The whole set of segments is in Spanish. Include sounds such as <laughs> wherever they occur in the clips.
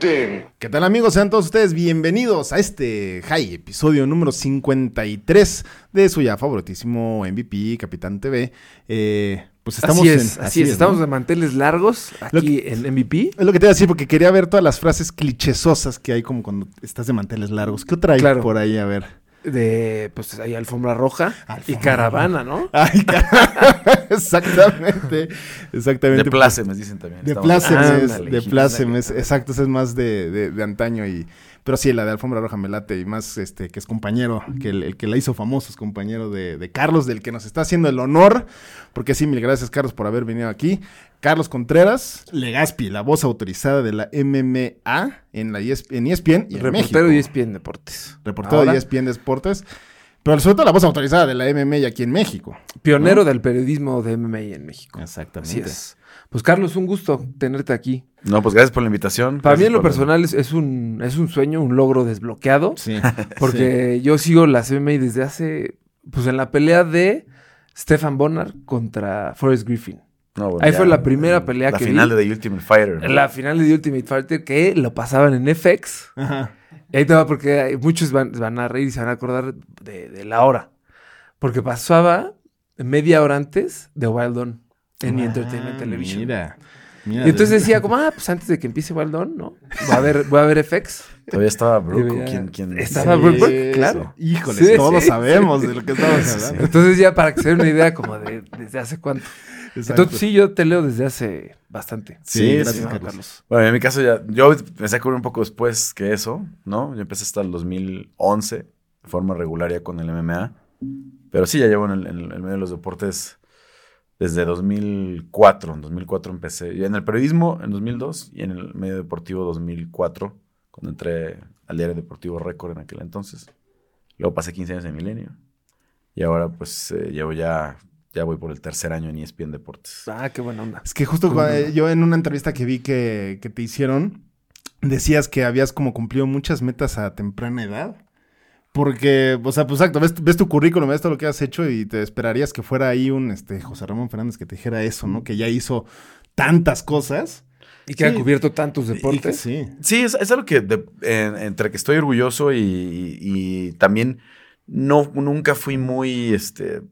¿Qué tal amigos? Sean todos ustedes bienvenidos a este High, episodio número 53 de su ya favoritísimo MVP, Capitán TV. Eh, pues estamos así es, en- así es, estamos ¿no? de manteles largos Lo aquí en MVP. Es lo que te iba a decir porque quería ver todas las frases clichesosas que hay como cuando estás de manteles largos. ¿Qué otra hay Claro. por ahí? A ver. De, pues hay alfombra roja y caravana, ¿no? Ay, car- <laughs> exactamente. Exactamente. De plácemes, dicen también. De plácemes, de plácemes, exacto, ese es más de, de- de antaño y... Pero sí, la de Alfombra Roja me late y más este que es compañero, que el, el que la hizo famoso es compañero de, de Carlos, del que nos está haciendo el honor, porque sí, mil gracias Carlos por haber venido aquí. Carlos Contreras, Legaspi, la voz autorizada de la MMA en, la ES en ESPN y en Reportero México. de ESPN Deportes. Reportero de ESPN Deportes, pero sobre todo la voz autorizada de la MMA aquí en México. Pionero del periodismo de MMA en México. Exactamente. Así es. Pues Carlos, un gusto tenerte aquí. No, pues gracias por la invitación. Para mí en lo la- personal es, es un, es un sueño, un logro desbloqueado. Sí. <laughs> Porque yo sigo las MMA desde hace, pues en la pelea de Stefan Bonnar contra Forrest Griffin. No, bueno, Ahí ya, fue la primera pelea la que final vi. de The Ultimate Fighter. ¿no? La final de The Ultimate Fighter que lo pasaban en FX. Ajá. Y ahí te va porque muchos van, van a reír y se van a acordar de, de la hora. Porque pasaba media hora antes de Wild On en Entertainment Ah, Television. Mira. mira Y entonces decía como, ah, pues antes de que empiece Wild On, ¿no? Voy a ver, voy a ver FX. Todavía estaba Brooke. Y veía- ¿Quién, quién? Estaba Sí, Brooke claro. Híjole, Sí, todos sabemos de lo que estamos hablando. Entonces ya para que se den una idea como de desde hace cuánto. Exacto. Entonces sí, yo te leo desde hace bastante. Sí, gracias, Juan Carlos. Bueno, en mi caso ya, yo empecé a cubrir un poco después que eso, ¿no? Yo empecé hasta el 2011 de forma regular ya con el MMA. Pero sí, ya llevo en el, en el medio de los deportes desde 2004. En 2004 empecé. Y en el periodismo en 2002 y en el medio deportivo 2004, cuando entré al diario deportivo Récord en aquel entonces. Luego pasé 15 años en Milenio. Y ahora pues eh, llevo ya, ya voy por el tercer año en ESPN Deportes. Ah, qué buena onda. Es que justo eh, yo en una entrevista que vi que, que te hicieron, decías que habías como cumplido muchas metas a temprana edad. Porque, o sea, pues exacto, ves, ves tu currículum, ves todo lo que has hecho y te esperarías que fuera ahí un este, José Ramón Fernández que te dijera eso, ¿no? Que ya hizo tantas cosas. Y que ha cubierto tantos Y deportes. sí. Sí, es, es algo que de- en- entre que estoy orgulloso y, y- y también no nunca fui muy este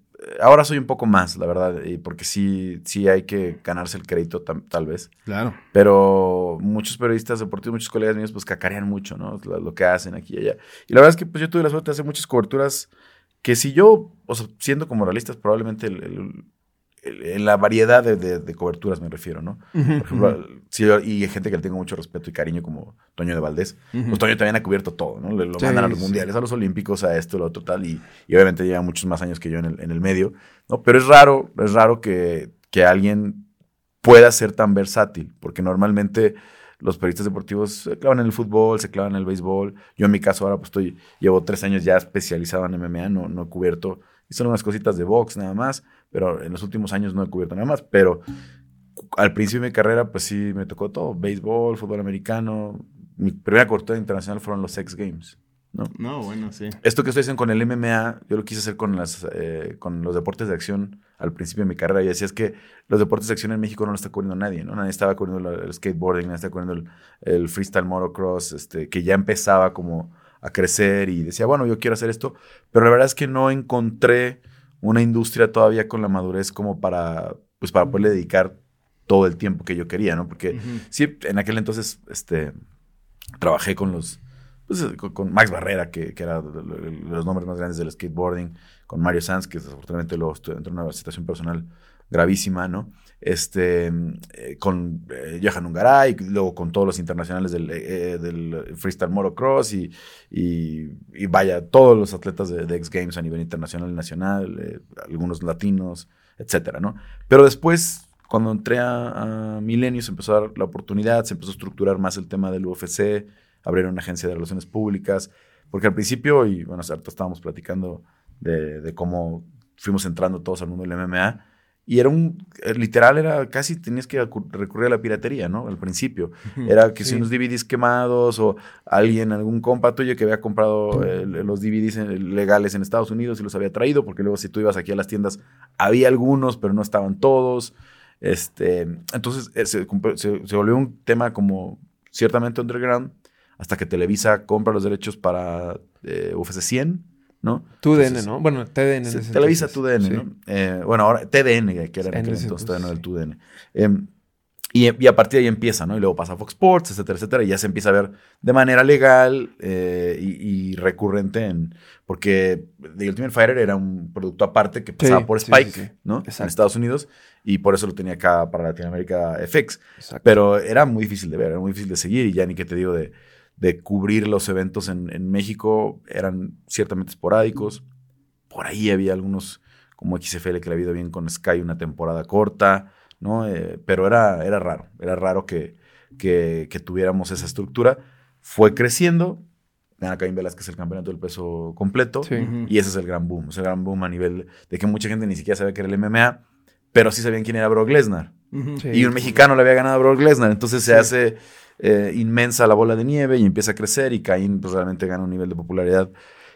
ahora soy un poco más, la verdad, y porque sí sí hay que ganarse el crédito tal vez, Claro. pero muchos periodistas deportivos, muchos colegas míos pues cacarean mucho, ¿no? Lo, lo que hacen aquí y allá. Y la verdad es que pues yo tuve la suerte de hacer muchas coberturas que si yo, o sea, siendo como realistas, probablemente el- en la variedad de, de- de coberturas me refiero, ¿no? Por ejemplo, sí, y hay gente que le tengo mucho respeto y cariño, como Toño de Valdés. Pues Toño también ha cubierto todo, ¿no? Le, lo Sí, mandan a los sí. mundiales, a los olímpicos, a esto, lo otro, tal. Y, y obviamente lleva muchos más años que yo en el, en el medio, ¿no? Pero es raro, es raro que, que alguien pueda ser tan versátil, porque normalmente los periodistas deportivos se clavan en el fútbol, se clavan en el béisbol. Yo en mi caso ahora pues estoy, llevo tres años ya especializado en MMA, no, no he cubierto, y son unas cositas de box nada más, pero en los últimos años no he cubierto nada más, pero al principio de mi carrera pues sí me tocó todo, béisbol, fútbol americano. Mi primera cobertura internacional fueron los X Games. ¿no? No, bueno, sí. Esto que estoy haciendo con el MMA, yo lo quise hacer con, las, eh, con los deportes de acción al principio de mi carrera. Y decía es que los deportes de acción en México no lo está cubriendo nadie, ¿no? Nadie estaba cubriendo el, el skateboarding, nadie estaba cubriendo el, el freestyle motocross, este, que ya empezaba como a crecer y decía, bueno, yo quiero hacer esto. Pero la verdad es que no encontré una industria todavía con la madurez como para, pues, para poderle dedicar todo el tiempo que yo quería, ¿no? Porque sí, en aquel entonces, este, trabajé con los, pues, con, con Max Barrera, que, que era de de- de los nombres más grandes del skateboarding, con Mario Sanz, que desafortunadamente luego entró en una situación personal gravísima, ¿no? Este, eh, con eh, Johan Ungaray, y luego con todos los internacionales del, eh, eh, del freestyle motocross y, y, vaya, todos los atletas de, de X Games a nivel internacional y nacional, eh, algunos latinos, etcétera, ¿no? Pero después, cuando entré a, a se empezó a dar la oportunidad, se empezó a estructurar más el tema del UFC, abrieron una agencia de relaciones públicas, porque al principio, y bueno, ahorita estábamos platicando de cómo fuimos entrando todos al mundo del MMA, y era un, eh, literal, era casi tenías que recurrir a la piratería, ¿no? Al principio. Era que si unos DVDs quemados o alguien, algún compa tuyo que había comprado eh, los DVDs en- legales en Estados Unidos y los había traído, porque luego si tú ibas aquí a las tiendas, había algunos, pero no estaban todos. Este, entonces eh, se, comp- se- se volvió un tema como ciertamente underground, hasta que Televisa compra los derechos para eh, UFC 100, ¿no? TUDN, Entonces, ¿no? Bueno, TDN. en Televisa. TUDN, Sí. ¿no? Eh, bueno, ahora TDN, que era en En aquel entonces, el entonces, TUDN. Em, y, y a partir de ahí empieza, ¿no? Y luego pasa a Fox Sports, etcétera, etcétera, y ya se empieza a ver de manera legal eh, y, y recurrente en... Porque The Ultimate Fighter era un producto aparte que pasaba por Spike, sí. ¿no? En Exacto. Estados Unidos, y por eso lo tenía acá para Latinoamérica FX. Exacto. Pero era muy difícil de ver, era muy difícil de seguir, y ya ni que te digo de, de cubrir los eventos en, en México, eran ciertamente esporádicos. Por ahí había algunos, como XFL, que le había ido bien con Sky una temporada corta, ¿no? Eh, pero era, era raro, era raro que, que, que tuviéramos esa estructura. Fue creciendo, gana Caín Velázquez el campeonato del peso completo, Sí. y ese es el gran boom, es el gran boom a nivel de que mucha gente ni siquiera sabía que era el MMA, pero sí sabían quién era Brock Lesnar. Sí. Y un mexicano le había ganado a Brock Lesnar. Entonces se hace eh, inmensa la bola de nieve y empieza a crecer. Y Caín pues, realmente gana un nivel de popularidad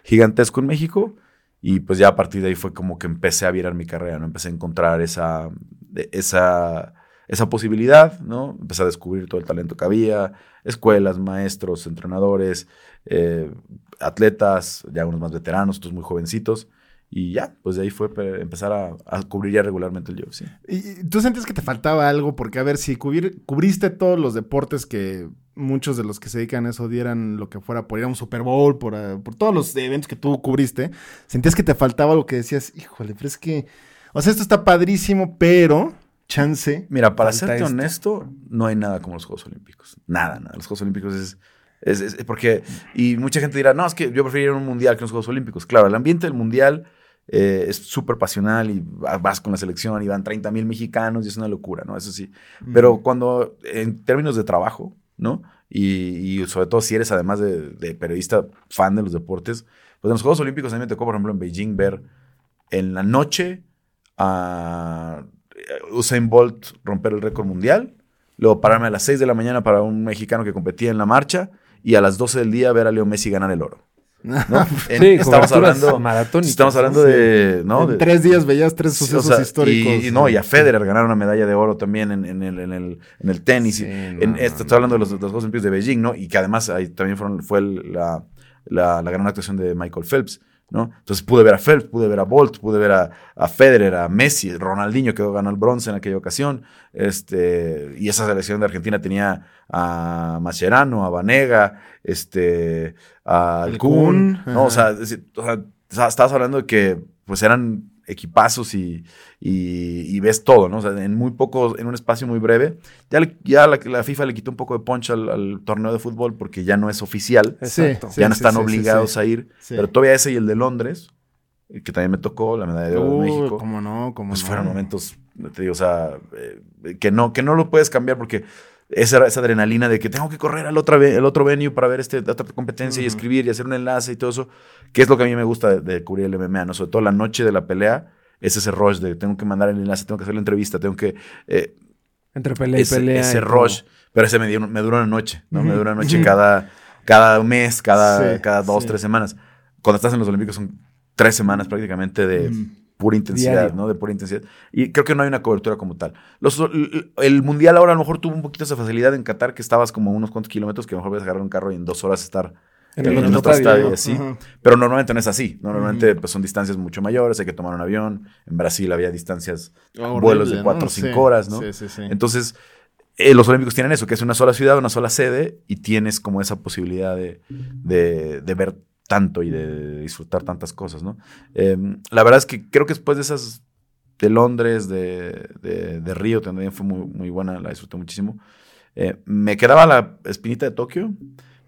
gigantesco en México. Y pues ya a partir de ahí fue como que empecé a virar mi carrera, ¿no? Empecé a encontrar esa, esa, esa posibilidad, ¿no? Empecé a descubrir todo el talento que había, escuelas, maestros, entrenadores, eh, atletas, ya unos más veteranos, otros muy jovencitos. Y ya, pues de ahí fue pe- empezar a, a cubrir ya regularmente el UFC. ¿Y tú sentías que te faltaba algo? Porque, a ver, si cubrir- cubriste todos los deportes que muchos de los que se dedican a eso dieran lo que fuera por ir a un Super Bowl, por, ah, por todos los eventos que tú cubriste, sentías que te faltaba algo que decías, híjole, pero es que, o sea, esto está padrísimo, pero chance. Mira, para serte esto. honesto, no hay nada como los Juegos Olímpicos. Nada, nada. Los Juegos Olímpicos es, es, es- porque... Y mucha gente dirá, no, es que yo preferiría un mundial que los Juegos Olímpicos. Claro, el ambiente del mundial eh, es súper pasional y va- vas con la selección y van 30 mil mexicanos y es una locura, ¿no? Eso sí. Pero cuando, en términos de trabajo, ¿no? Y, y sobre todo si eres además de, de periodista fan de los deportes, pues en los Juegos Olímpicos a mí me tocó, por ejemplo, en Beijing ver en la noche a Usain Bolt romper el récord mundial, luego pararme a las 6 de la mañana para un mexicano que competía en la marcha y a las 12 del día ver a Leo Messi ganar el oro. ¿No? <laughs> En- Sí, estamos hablando, maratónicas, estamos hablando de, ¿no? en de- tres días veías tres Sí, sucesos o sea, históricos. Y, y no, y a Federer ganar una medalla de oro también en, en el, en, el, en el tenis. Sí, y no, esto, estoy hablando de los, los Juegos Olímpicos de Beijing, ¿no? Y que además ahí también fueron, fue la, la, la gran actuación de Michael Phelps, ¿no? Entonces pude ver a Phelps, pude ver a Bolt, pude ver a, a Federer, a Messi, Ronaldinho que ganó el bronce en aquella ocasión. Este, y esa selección de Argentina tenía a Mascherano, a Vanega, este, a Kun, ¿no? O sea, es o sea, estabas hablando de que pues eran equipazos y, y- y ves todo, ¿no? O sea, en muy poco, en un espacio muy breve. Ya, le- ya la, la FIFA le quitó un poco de punch al, al torneo de fútbol porque ya no es oficial. Sí, Exacto. sí, ya no sí, están sí, sí, obligados sí. a ir. Sí. Pero todavía ese y el de Londres, eh, que también me tocó, la medalla de oro de México. cómo no, cómo Pues no. fueron momentos, te digo, o sea, eh, que, no, que no lo puedes cambiar porque esa, esa adrenalina de que tengo que correr al otro, el otro venue para ver este, otra competencia y escribir y hacer un enlace y todo eso, que es lo que a mí me gusta de, de cubrir el MMA, ¿no? Sobre todo la noche de la pelea, es ese rush de tengo que mandar el enlace, tengo que hacer la entrevista, tengo que... eh, Entre pelea y pelea. ese y rush, pero ese me, dio- me duró una noche, ¿no? Me dura una noche cada, cada mes, cada, Sí, cada dos, sí. tres semanas. Cuando estás en los Olímpicos son tres semanas prácticamente de. Pura intensidad, Diario. ¿no? De pura intensidad. Y creo que no hay una cobertura como tal. Los, el, Mundial ahora a lo mejor tuvo un poquito esa facilidad en Qatar, que estabas como unos cuantos kilómetros, que a lo mejor puedes agarrar un carro y en dos horas estar En en, el otro otro estadio, estadio, y así. Ajá. Pero normalmente no es así. ¿no? Normalmente pues, son distancias mucho mayores, hay que tomar un avión. En Brasil había distancias, Horrible, vuelos de ¿no? cuatro o cinco Sí, horas, ¿no? Sí, sí, sí. Entonces, eh, los Olímpicos tienen eso, que es una sola ciudad, una sola sede, y tienes como esa posibilidad de, de- de ver tanto y de disfrutar tantas cosas, ¿no? Eh, la verdad es que creo que después de esas de Londres, de, de- de Río, también fue muy, muy buena, la disfruté muchísimo. Eh, me quedaba la espinita de Tokio,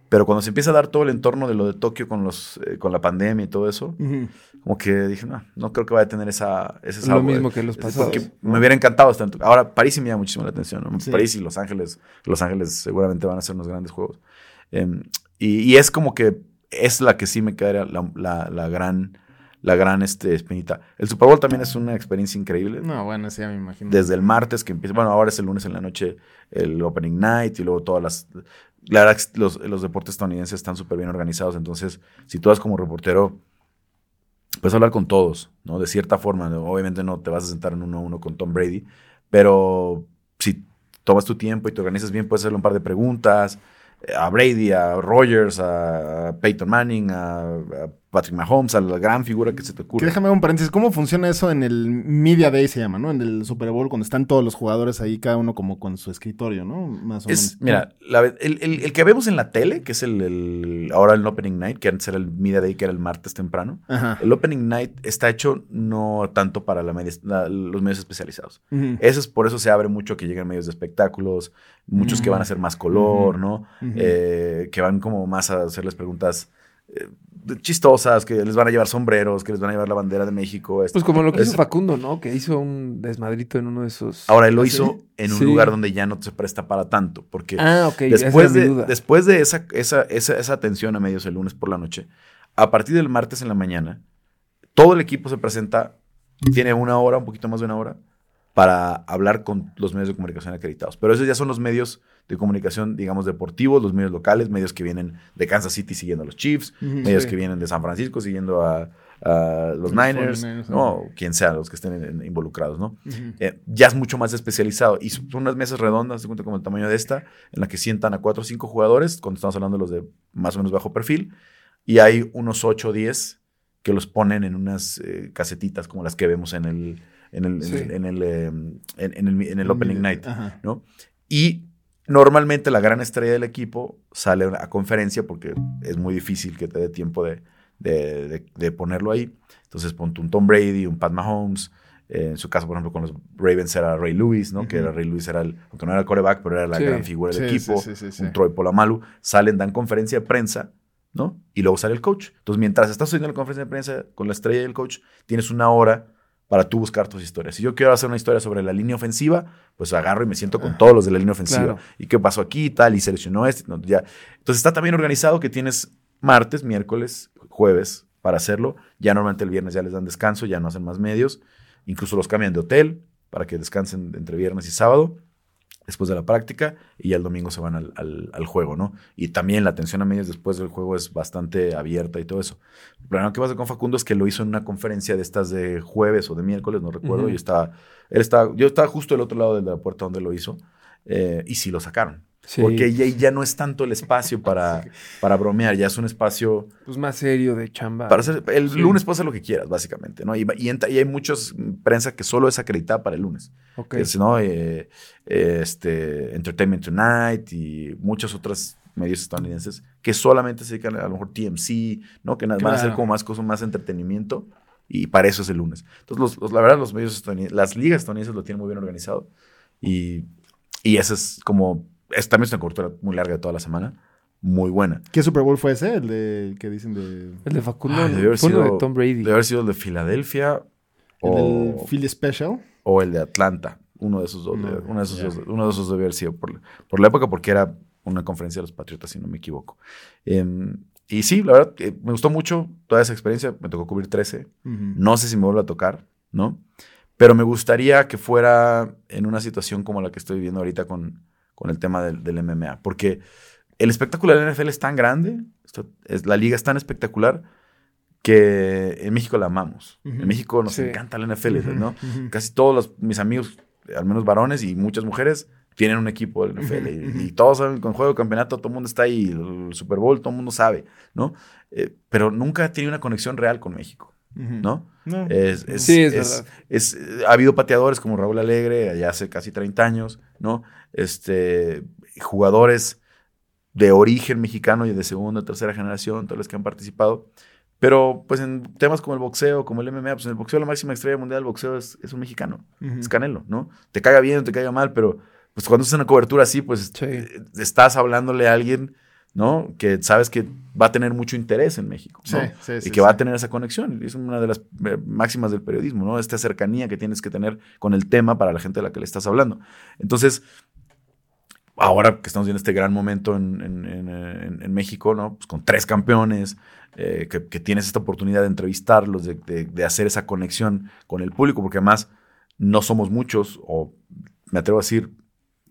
pero cuando se empieza a dar todo el entorno de lo de Tokio con, los, eh, con la pandemia y todo eso, Ujú. como que dije, no, no creo que vaya a tener esa, ese Lo sabor. mismo que los pasados. Porque me hubiera encantado estar en Tokio. Ahora, París sí me llama muchísimo la atención. ¿no? Sí. París y Los Ángeles. Los Ángeles seguramente van a ser unos grandes juegos. Eh, Y, y es como que es la que sí me quedaría la, la- la gran, la gran este, espinita. El Super Bowl también es una experiencia increíble. No, bueno, sí, me imagino. Desde el martes que empieza, bueno, ahora es el lunes en la noche el Opening Night y luego todas las... La verdad los, los deportes estadounidenses están súper bien organizados, entonces si tú vas como reportero, puedes hablar con todos, ¿no? De cierta forma, obviamente no te vas a sentar en uno a uno con Tom Brady, pero si tomas tu tiempo y te organizas bien, puedes hacerle un par de preguntas a Brady, a Rogers, a Peyton Manning, a, Patrick Mahomes, a la gran figura que se te Que ocurra. déjame un paréntesis. ¿Cómo funciona eso en el Media Day se llama, ¿no? En el Super Bowl, cuando están todos los jugadores ahí, cada uno como con su escritorio, ¿no? Más o Es, menos. mira, la el, el- el que vemos en la tele, que es el, el- ahora el Opening Night, que antes era el Media Day, que era el martes temprano. Ajá. El Opening Night está hecho no tanto para la media- la- los medios especializados. Eso es por eso se abre mucho que lleguen medios de espectáculos, muchos que van a hacer más color, ¿no? Eh, que van como más a hacerles preguntas eh, chistosas, que les van a llevar sombreros, que les van a llevar la bandera de México. esto. Pues como lo que Es- hizo Facundo, ¿no? Que hizo un desmadrito en uno de esos. Ahora él lo ¿Ah, hizo en un Sí. lugar donde ya no se presta para tanto, porque Ah, ok. esa después, de, después de esa, esa, esa, esa atención a medios el lunes por la noche, a partir del martes en la mañana, todo el equipo se presenta, tiene una hora, un poquito más de una hora, para hablar con los medios de comunicación acreditados. Pero esos ya son los medios de comunicación, digamos, deportivos, los medios locales, medios que vienen de Kansas City siguiendo a los Chiefs, medios Sí. que vienen de San Francisco siguiendo a, a los Los Niners, 49ers, ¿no? quien sea, los que estén en- en- involucrados, ¿no? Eh, ya es mucho más especializado. Y son unas mesas redondas, de cuenta como el tamaño de esta, en la que sientan a cuatro o cinco jugadores, cuando estamos hablando de los de más o menos bajo perfil, y hay unos 8 o 10 que los ponen en unas eh, casetitas como las que vemos en el, en el, en el, en el, en- en el- en el Opening Night. Ajá. ¿no? Y normalmente la gran estrella del equipo sale a conferencia porque es muy difícil que te dé tiempo de, de- de- de ponerlo ahí. Entonces ponte un Tom Brady, un Pat Mahomes. eh, en su caso, por ejemplo, con los Ravens era Ray Lewis, ¿no? Que era Ray Lewis, era el, aunque no era el coreback, pero era la Sí. gran figura del Sí, equipo. sí. Un Troy Polamalu. Salen, dan conferencia de prensa, ¿no? Y luego sale el coach. Entonces, mientras estás haciendo la conferencia de prensa con la estrella y el coach, tienes una hora para tú buscar tus historias. Si yo quiero hacer una historia sobre la línea ofensiva, pues agarro y me siento con todos los de la línea ofensiva. Claro. ¿Y qué pasó aquí y tal? Y seleccionó este. no, ya. Entonces está también organizado que tienes martes, miércoles, jueves para hacerlo. Ya normalmente el viernes ya les dan descanso, ya no hacen más medios. Incluso los cambian de hotel para que descansen entre viernes y sábado después de la práctica y ya el domingo se van al, al- al juego, ¿no? Y también la atención a medios después del juego es bastante abierta y todo eso. El problema que pasa con Facundo es que lo hizo en una conferencia de estas de jueves o de miércoles, no recuerdo, y estaba, él estaba, yo estaba justo del otro lado de la puerta donde lo hizo, eh, y sí lo sacaron. Sí. Porque ya, ya no es tanto el espacio para, <laughs> para bromear, ya es un espacio Pues más serio de chamba. para hacer, el Sí. lunes puedes hacer lo que quieras, básicamente, ¿no? Y, y, hay muchos mm, prensa que solo es acreditada para el lunes. Ok. Es, ¿no? Eh, eh, este, Entertainment Tonight y muchos otros medios estadounidenses que solamente se dedican a, lo mejor TMC, ¿no? Que van a hacer como más cosas, más entretenimiento y para eso es el lunes. Entonces, los, los- la verdad, los medios estadounidenses, las ligas estadounidenses lo tienen muy bien organizado y, y esa es como, es, también es una cobertura muy larga de toda la semana, muy buena. ¿Qué Super Bowl fue ese? El de que dicen de. El de Facundo ¿no? debe haber sido- de Tom Brady. Debe haber sido el de Filadelfia El o, del Philly Special. o el de Atlanta. Uno de esos dos. No, de- uno, de esos dos uno de esos debe haber sido por, por la época, porque era una conferencia de los Patriotas, si no me equivoco. Em, y sí, la verdad, eh, me gustó mucho toda esa experiencia. Me tocó cubrir 13. Ujú. No sé si me vuelve a tocar, ¿no? Pero me gustaría que fuera en una situación como la que estoy viviendo ahorita con, con el tema del, del MMA. Porque el espectáculo de la NFL es tan grande, esto es, la liga es tan espectacular, que en México la amamos. En México nos Sí. encanta la NFL, ¿no? Casi todos los- mis amigos, al menos varones y muchas mujeres, tienen un equipo de la NFL. y- todos saben, con juego de campeonato, todo el mundo está ahí, el Super Bowl, todo el mundo sabe, ¿no? Eh, pero nunca tenido una conexión real con México. ¿No? No. Es, es- Sí, es es- verdad. es- ha habido pateadores como Raúl Alegre, allá hace casi 30 años, ¿no? Este, jugadores de origen mexicano y de segunda, tercera generación, todos los que han participado. Pero, pues, en temas como el boxeo, como el MMA, pues en el boxeo la máxima estrella mundial del boxeo es, es un mexicano, es Canelo, ¿no? Te caiga bien o te caiga mal, pero pues cuando haces una cobertura así, pues Sí. estás hablándole a alguien, ¿no? Que sabes que va a tener mucho interés en México, ¿no? Sí, sí, y que va a tener esa conexión. Es una de las eh, máximas del periodismo, ¿no? Esta cercanía que tienes que tener con el tema para la gente a la que le estás hablando. Entonces, ahora que estamos viendo este gran momento en, en- en, eh, en- en México, ¿no? Pues con tres campeones, eh, que, que tienes esta oportunidad de entrevistarlos, de, de- de hacer esa conexión con el público, porque además no somos muchos, o me atrevo a decir,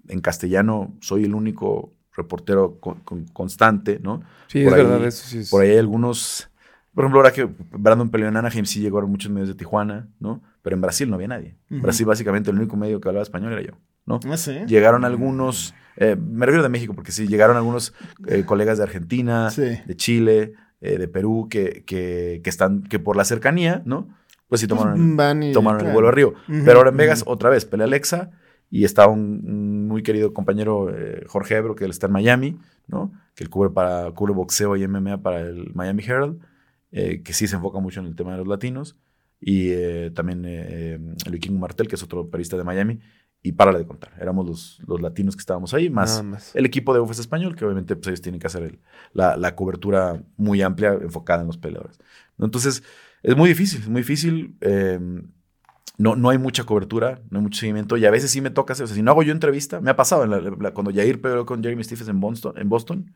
en castellano soy el único reportero con- con- constante, ¿no? Sí, Por es ahí- verdad, eso sí es. Por ahí hay algunos. Por ejemplo, ahora que Brandon peleó en Anaheim, sí llegaron muchos medios de Tijuana, ¿no? Pero en Brasil no había nadie. En Brasil, básicamente, el único medio que hablaba español era yo, ¿no? Ah, sí. Llegaron algunos, eh, me refiero de México, porque sí, llegaron algunos eh, colegas de Argentina, Sí. de Chile, eh, de Perú, que, que, que están, que por la cercanía, ¿no? Pues sí tomaron, Van y- tomaron el vuelo a Río. Pero ahora en Vegas, otra vez, pelea Alexa y está un, un muy querido compañero, eh, Jorge Ebro, que él está en Miami, ¿no? Que él cubre, para, cubre boxeo y MMA para el Miami Herald, eh, que sí se enfoca mucho en el tema de los latinos. Y eh, también eh, el Vikingo Martel, que es otro periodista de Miami. Y párale de contar, éramos los, los latinos que estábamos ahí, más el equipo de UFES español, que obviamente pues, ellos tienen que hacer el- la, la cobertura muy amplia enfocada en los peleadores. Entonces, es muy difícil, es muy difícil. No, no hay mucha cobertura, no hay mucho seguimiento. Y a veces sí me toca hacer, o sea, si no hago yo entrevista, me ha pasado en la- la- cuando Jair peleó con Jeremy Stephens en Boston, en Boston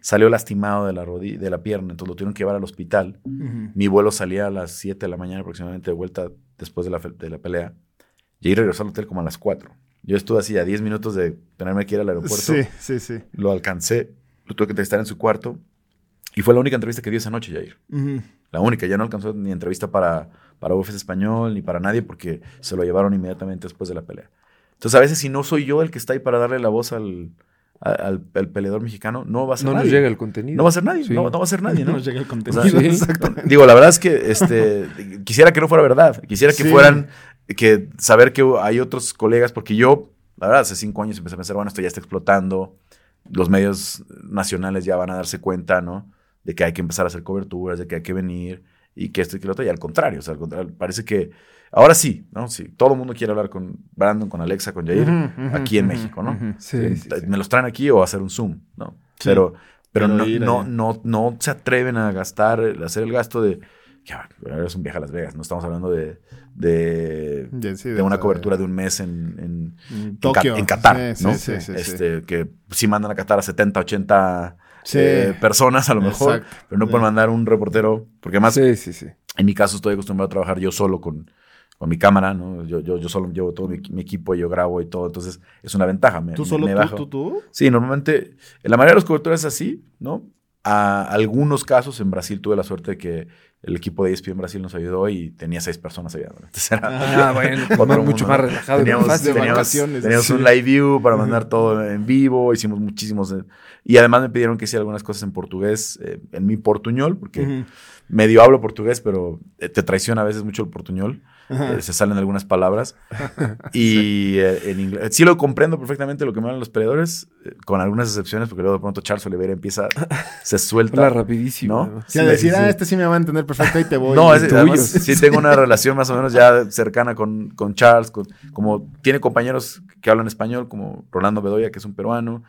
salió lastimado de la, rodilla, de la pierna, entonces lo tuvieron que llevar al hospital. Mi vuelo salía a las 7 de la mañana aproximadamente de vuelta después de la, de la pelea. Ahí regresó al hotel como a las 4. Yo estuve así a 10 minutos de tenerme que ir al aeropuerto. Sí, sí, sí. Lo alcancé, lo tuve que entrevistar en su cuarto. Y fue la única entrevista que dio esa noche, Jair. La única. Ya no alcanzó ni entrevista para, para UFC Español ni para nadie porque se lo llevaron inmediatamente después de la pelea. Entonces, a veces, si no soy yo el que está ahí para darle la voz al, al, al peleador mexicano, no va a ser No nos llega el contenido. No va a ser nadie. Sí. No, no va a ser nadie, <laughs> ¿no? Nos llega el O contenido. <laughs> sea, Sí. Exactamente. Digo, la verdad es que este, quisiera que no fuera verdad. Quisiera que Sí. fueran, que saber que hay otros colegas, porque yo, la verdad, hace cinco años empecé a pensar, bueno, esto ya está explotando. Los medios nacionales ya van a darse cuenta, ¿no? De que hay que empezar a hacer coberturas, de que hay que venir y que esto y que lo otro. Y al contrario, o sea, al contrario, parece que ahora sí, ¿no? Sí, todo el mundo quiere hablar con Brandon, con Alexa, con Jair, Ujú, ujú, aquí en ujú, México, ¿no? ujú. Sí, sí, sí. Me los traen aquí o hacer un Zoom, ¿no? Sí. Pero, pero, Pero no, no, no, no se atreven a gastar, a hacer el gasto de. Ya, es un viaje a Las Vegas, no estamos hablando de, de, sí, de una cobertura de un mes en, en, en en Tokio. Ca- en Qatar, Sí, ¿no? este, Que sí mandan a Qatar a 70, 80 Sí. eh, personas a lo mejor, Exacto. pero no pueden mandar un reportero, porque además Sí, sí, sí. en mi caso estoy acostumbrado a trabajar yo solo con, con mi cámara, ¿no? Yo, yo, yo solo llevo todo mi, mi equipo, yo grabo y todo, entonces es una ventaja. Me, ¿Tú me- solo me tú, bajo. tú, tú? Sí, normalmente, en la mayoría de las coberturas es así, ¿no? A algunos casos en Brasil tuve la suerte de que el equipo de ESPN Brasil nos ayudó y tenía seis personas. Entonces era Ah, bueno, <laughs> mundo, mucho más relajado y más Teníamos, de teníamos- vacaciones, teníamos sí. un live view para mandar todo en vivo, hicimos muchísimos. eh, Y además me pidieron que hiciera algunas cosas en portugués, eh, en mi portuñol, porque medio hablo portugués, pero eh, te traiciona a veces mucho el portuñol. Eh, se salen algunas palabras. <laughs> y eh, en inglés. Sí lo comprendo perfectamente lo que me hablan los peleadores, eh, con algunas excepciones, porque luego de pronto Charles Oliveira empieza, se suelta. Habla rapidísimo. ¿No? Sí, a decir, ah, este sí me va a entender perfecto, ahí te voy. No, es, además, sí tengo una relación más o menos ya cercana con, con Charles, con- como tiene compañeros que hablan español, como Rolando Bedoya, que es un peruano,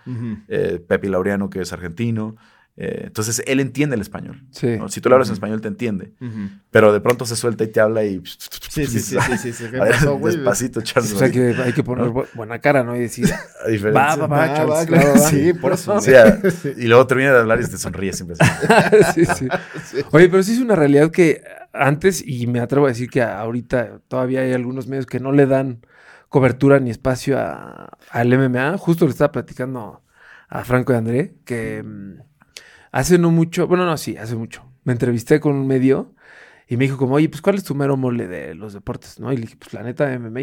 eh, Pepe Laureano, que es argentino. Eh, entonces, él entiende el español. Sí. ¿no? Si tú le hablas en español, te entiende. Pero de pronto se suelta y te habla y... Sí, sí, <laughs> sí, sí, sí, sí. ¿Qué A ver, pasó, güey? Despacito, Charles. O sea que hay que poner bu- buena cara, ¿no? Y decir, <laughs> A va, va, va, Va, Charles, va, claro, va. Sí, por eso. <laughs> Sí, a- y luego termina de hablar y te sonríe siempre. sí, sí. Oye, pero sí es una realidad que antes, y me atrevo a decir que ahorita todavía hay algunos medios que no le dan cobertura ni espacio a- al MMA. Justo le estaba platicando a Franco y André que mm, hace no mucho, bueno, no, sí, hace mucho. Me entrevisté con un medio y me dijo como, oye, pues ¿cuál es tu mero mole de los deportes? ¿No? Y le dije, pues la neta MMA.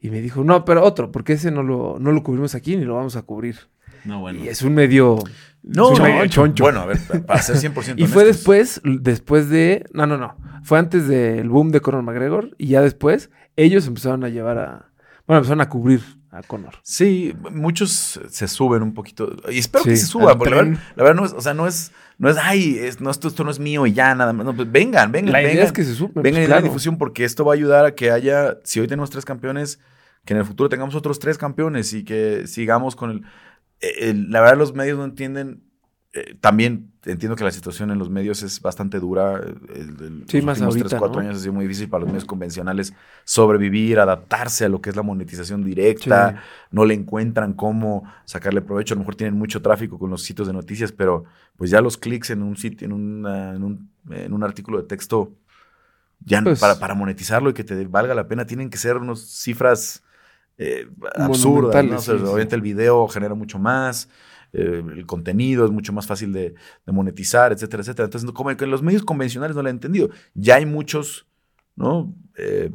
Y me dijo, no, pero otro, porque ese no lo, no lo cubrimos aquí ni lo vamos a cubrir. No, bueno. Y es un medio... No, es un medio choncho. Bueno, a ver, para ser 100% <laughs> Y fue después, después de. No, no, no. Fue antes del boom de Conor McGregor. Y ya después, ellos empezaron a llevar a. Bueno, empezaron a cubrir a Conor. Sí, muchos se suben un poquito. Y espero que Sí, se suban, al porque la verdad, la verdad no es, o sea, no es, no es, ay, es- no, esto, esto no es mío y ya, nada más. No, pues vengan, vengan, La idea vengan. es que se suben, Vengan pues, y den la claro. difusión, porque esto va a ayudar a que haya, si hoy tenemos tres campeones, que en el futuro tengamos otros tres campeones y que sigamos con el. el- la verdad, los medios no entienden eh, también entiendo que la situación en los medios es bastante dura. El, el- Sí, los más últimos ahorita, tres, cuatro ¿no? años ha sido muy difícil para los medios convencionales sobrevivir, adaptarse a lo que es la monetización directa. Sí. No le encuentran cómo sacarle provecho. A lo mejor tienen mucho tráfico con los sitios de noticias, pero pues ya los clics en un sitio, en, una- en, un, en un artículo de texto, ya Pues- para, para monetizarlo y que te valga la pena, tienen que ser unas cifras eh, absurdas. ¿no? Monumentales, O sea, sí, sí. obviamente el video genera mucho más, eh, el contenido es mucho más fácil de, monetizar, etcétera, etcétera. Entonces, como que en los medios convencionales no lo he entendido. Ya hay muchos, ¿no? Eh,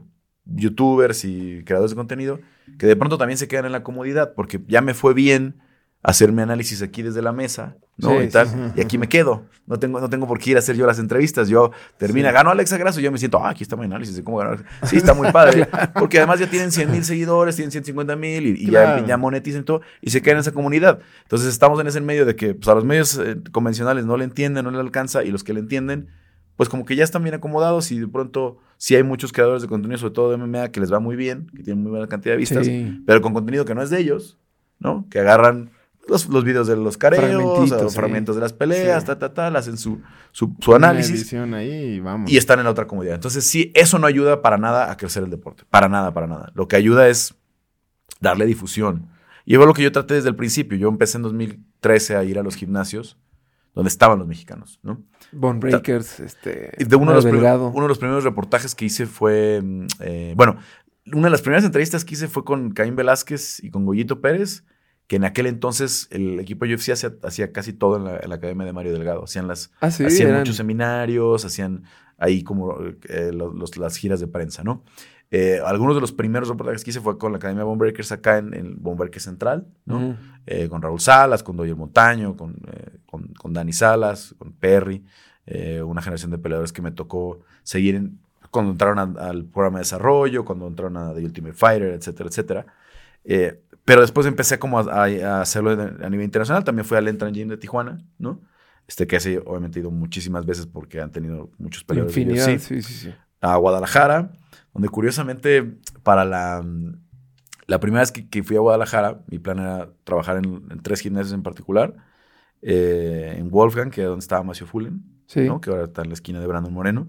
youtubers y creadores de contenido que de pronto también se quedan en la comodidad porque ya me fue bien hacerme análisis aquí desde la mesa, ¿no? Sí, y tal, sí. <laughs> y aquí me quedo. No tengo, no tengo por qué ir a hacer yo las entrevistas. Yo termina, gano Alexa Grasso y yo me siento, ah, aquí está mi análisis de cómo ganar. Sí, está muy padre. <laughs> Porque además ya tienen 100 mil seguidores, tienen 150 mil y, y ya, Claro. ya monetizan todo y se quedan en esa comunidad. Entonces estamos en ese medio de que pues, a los medios eh, convencionales no le entienden, no le alcanza y los que le entienden, pues como que ya están bien acomodados y de pronto sí hay muchos creadores de contenido, sobre todo de MMA, que les va muy bien, que tienen muy buena cantidad de vistas, pero con contenido que no es de ellos, ¿no? Que agarran los, los videos de los careos, o sí. fragmentos de las peleas, Sí. ta, ta, tal, hacen su, su, análisis ahí y vamos. y están en la otra comodidad. Entonces, sí, eso no ayuda para nada a crecer el deporte. Para nada, para nada. Lo que ayuda es darle difusión. Y fue lo que yo traté desde el principio. Yo empecé en 2013 a ir a los gimnasios donde estaban los mexicanos, ¿no? Bone Breakers, este. De uno, de los uno de los primeros reportajes que hice fue, mm, eh, bueno, una de las primeras entrevistas que hice fue con Caín Velázquez y con Goyito Pérez, que en aquel entonces el equipo UFC hacía, hacía casi todo en la, en la academia de Mario Delgado. Hacían las, Ah, sí, hacían eran- muchos seminarios, hacían ahí como eh, los- los- las giras de prensa, ¿no? Eh, algunos de los primeros reportajes que hice fue con la Academia Bone Breakers acá en Breaker Central, ¿no? Ujú. Eh, con Raúl Salas, con Doyer Montaño, con, con, con Dani Salas, con Perry, una generación de peleadores que me tocó seguir en- cuando entraron a- al programa de desarrollo, cuando entraron a The Ultimate Fighter, etcétera, etcétera. Eh, pero después empecé como a, hacerlo a nivel internacional. También fui al Entran Gym de Tijuana, ¿no? Este que ese obviamente he ido muchísimas veces porque han tenido muchos peleadores Infinidad, sí, sí, sí. a Guadalajara, donde curiosamente para la, la primera vez que, que fui a Guadalajara, mi plan era trabajar en, en tres gimnasios en particular, eh, en Wolfgang, que es donde estaba Macio Fullen, Sí. ¿no? que ahora está en la esquina de Brandon Moreno,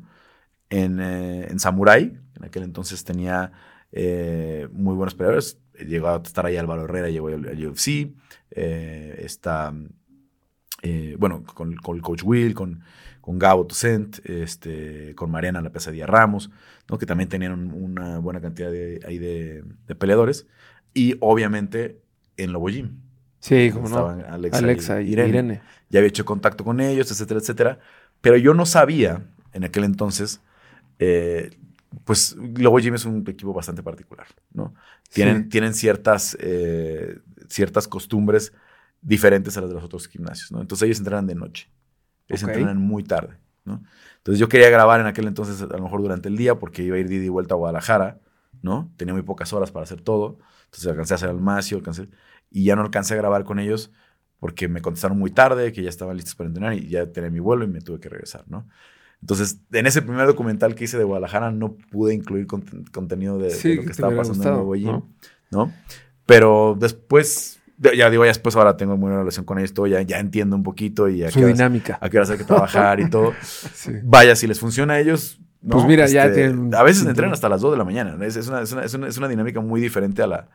en, eh, en Samurai, en aquel entonces tenía eh, muy buenos peleadores, llegó a estar ahí Álvaro Herrera, llegó al, al UFC, eh, está, eh, bueno, con, con el coach Will, con, con Gabo Toussaint, este, con Mariana La Pesadilla Ramos, ¿no? que también tenían un- una buena cantidad de, ahí de, de peleadores. Y obviamente en Lobo Gym. Sí, como no. Estaban Alexa, Alexa y y Irene. Irene. Ya había hecho contacto con ellos, etcétera, etcétera. Pero yo no sabía en aquel entonces, eh, pues Lobo Gym es un equipo bastante particular, ¿no? Tienen, Sí. tienen ciertas, eh, ciertas costumbres diferentes a las de los otros gimnasios, ¿no? Entonces ellos entrenan de noche. Ellos entrenan muy tarde, ¿no? Entonces yo quería grabar en aquel entonces, a lo mejor durante el día, porque iba a ir de ida y vuelta a Guadalajara, ¿no? Tenía muy pocas horas para hacer todo. Entonces alcancé a hacer al Macio, alcancé, y ya no alcancé a grabar con ellos porque me contestaron muy tarde, que ya estaban listos para entrenar y ya tenía mi vuelo y me tuve que regresar, ¿no? Entonces, en ese primer documental que hice de Guadalajara no pude incluir conten- contenido de, lo que estaba pasando gustado, en Nuevo Gym, ¿no? ¿no? Pero después, de- ya digo, ya después ahora tengo muy buena relación con ellos, todo, ya, ya entiendo un poquito y a Su qué horas- dinámica. a qué horas hay que trabajar y todo. <laughs> Sí. Vaya, si les funciona a ellos. ¿no? Pues mira, ya Este, tienen- A veces entrenan hasta las 2 de la mañana. ¿no? Es, es una, es, una, es una- es una dinámica muy diferente a la,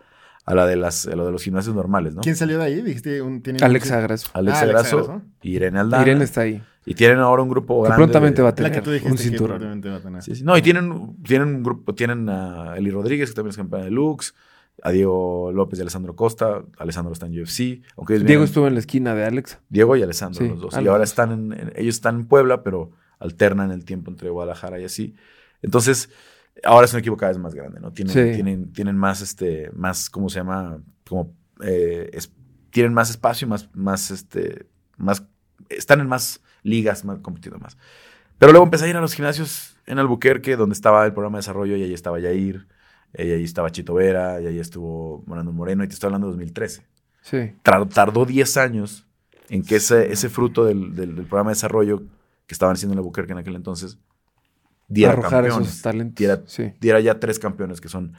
a la de, las, a lo de los gimnasios normales, ¿no? ¿Quién salió de ahí? Dijiste un, tiene Alexa Grasso. Alexa Ah, Alexa Grasso Grasso. y Irene Aldana. Irene está ahí. Y tienen ahora un grupo Que grande. prontamente de- va a La tener que tú dijiste un que cinturón. probablemente va a tener. Sí, sí. No, y tienen, tienen un grupo, tienen a Eli Rodríguez, que también es campeona de Lux, a Diego López y Alessandro Costa. Alessandro está en UFC. Aunque Diego vienen- estuvo en la esquina de Alexa. Diego y Alessandro, Sí, los dos. Y ahora están en, en- ellos están en Puebla, pero alternan el tiempo entre Guadalajara y así. Entonces, ahora es un equipo cada vez más grande, ¿no? Tienen, Sí. tienen, tienen más, este, más, ¿cómo se llama? Como, eh, es- tienen más espacio, más, más, este, más, están en más ligas, más compitiendo más. Pero luego empecé a ir a los gimnasios en Albuquerque, donde estaba el programa de desarrollo, y ahí estaba Yair, y ahí estaba Chito Vera, y ahí estuvo Brandon Moreno, y te estoy hablando de 2013 Sí. tar- tardó 10 años en que ese, ese fruto del, del- del programa de desarrollo que estaban haciendo en Albuquerque en aquel entonces diera Arrojar campeones. esos talentos. Diera, Sí. diera ya tres campeones que son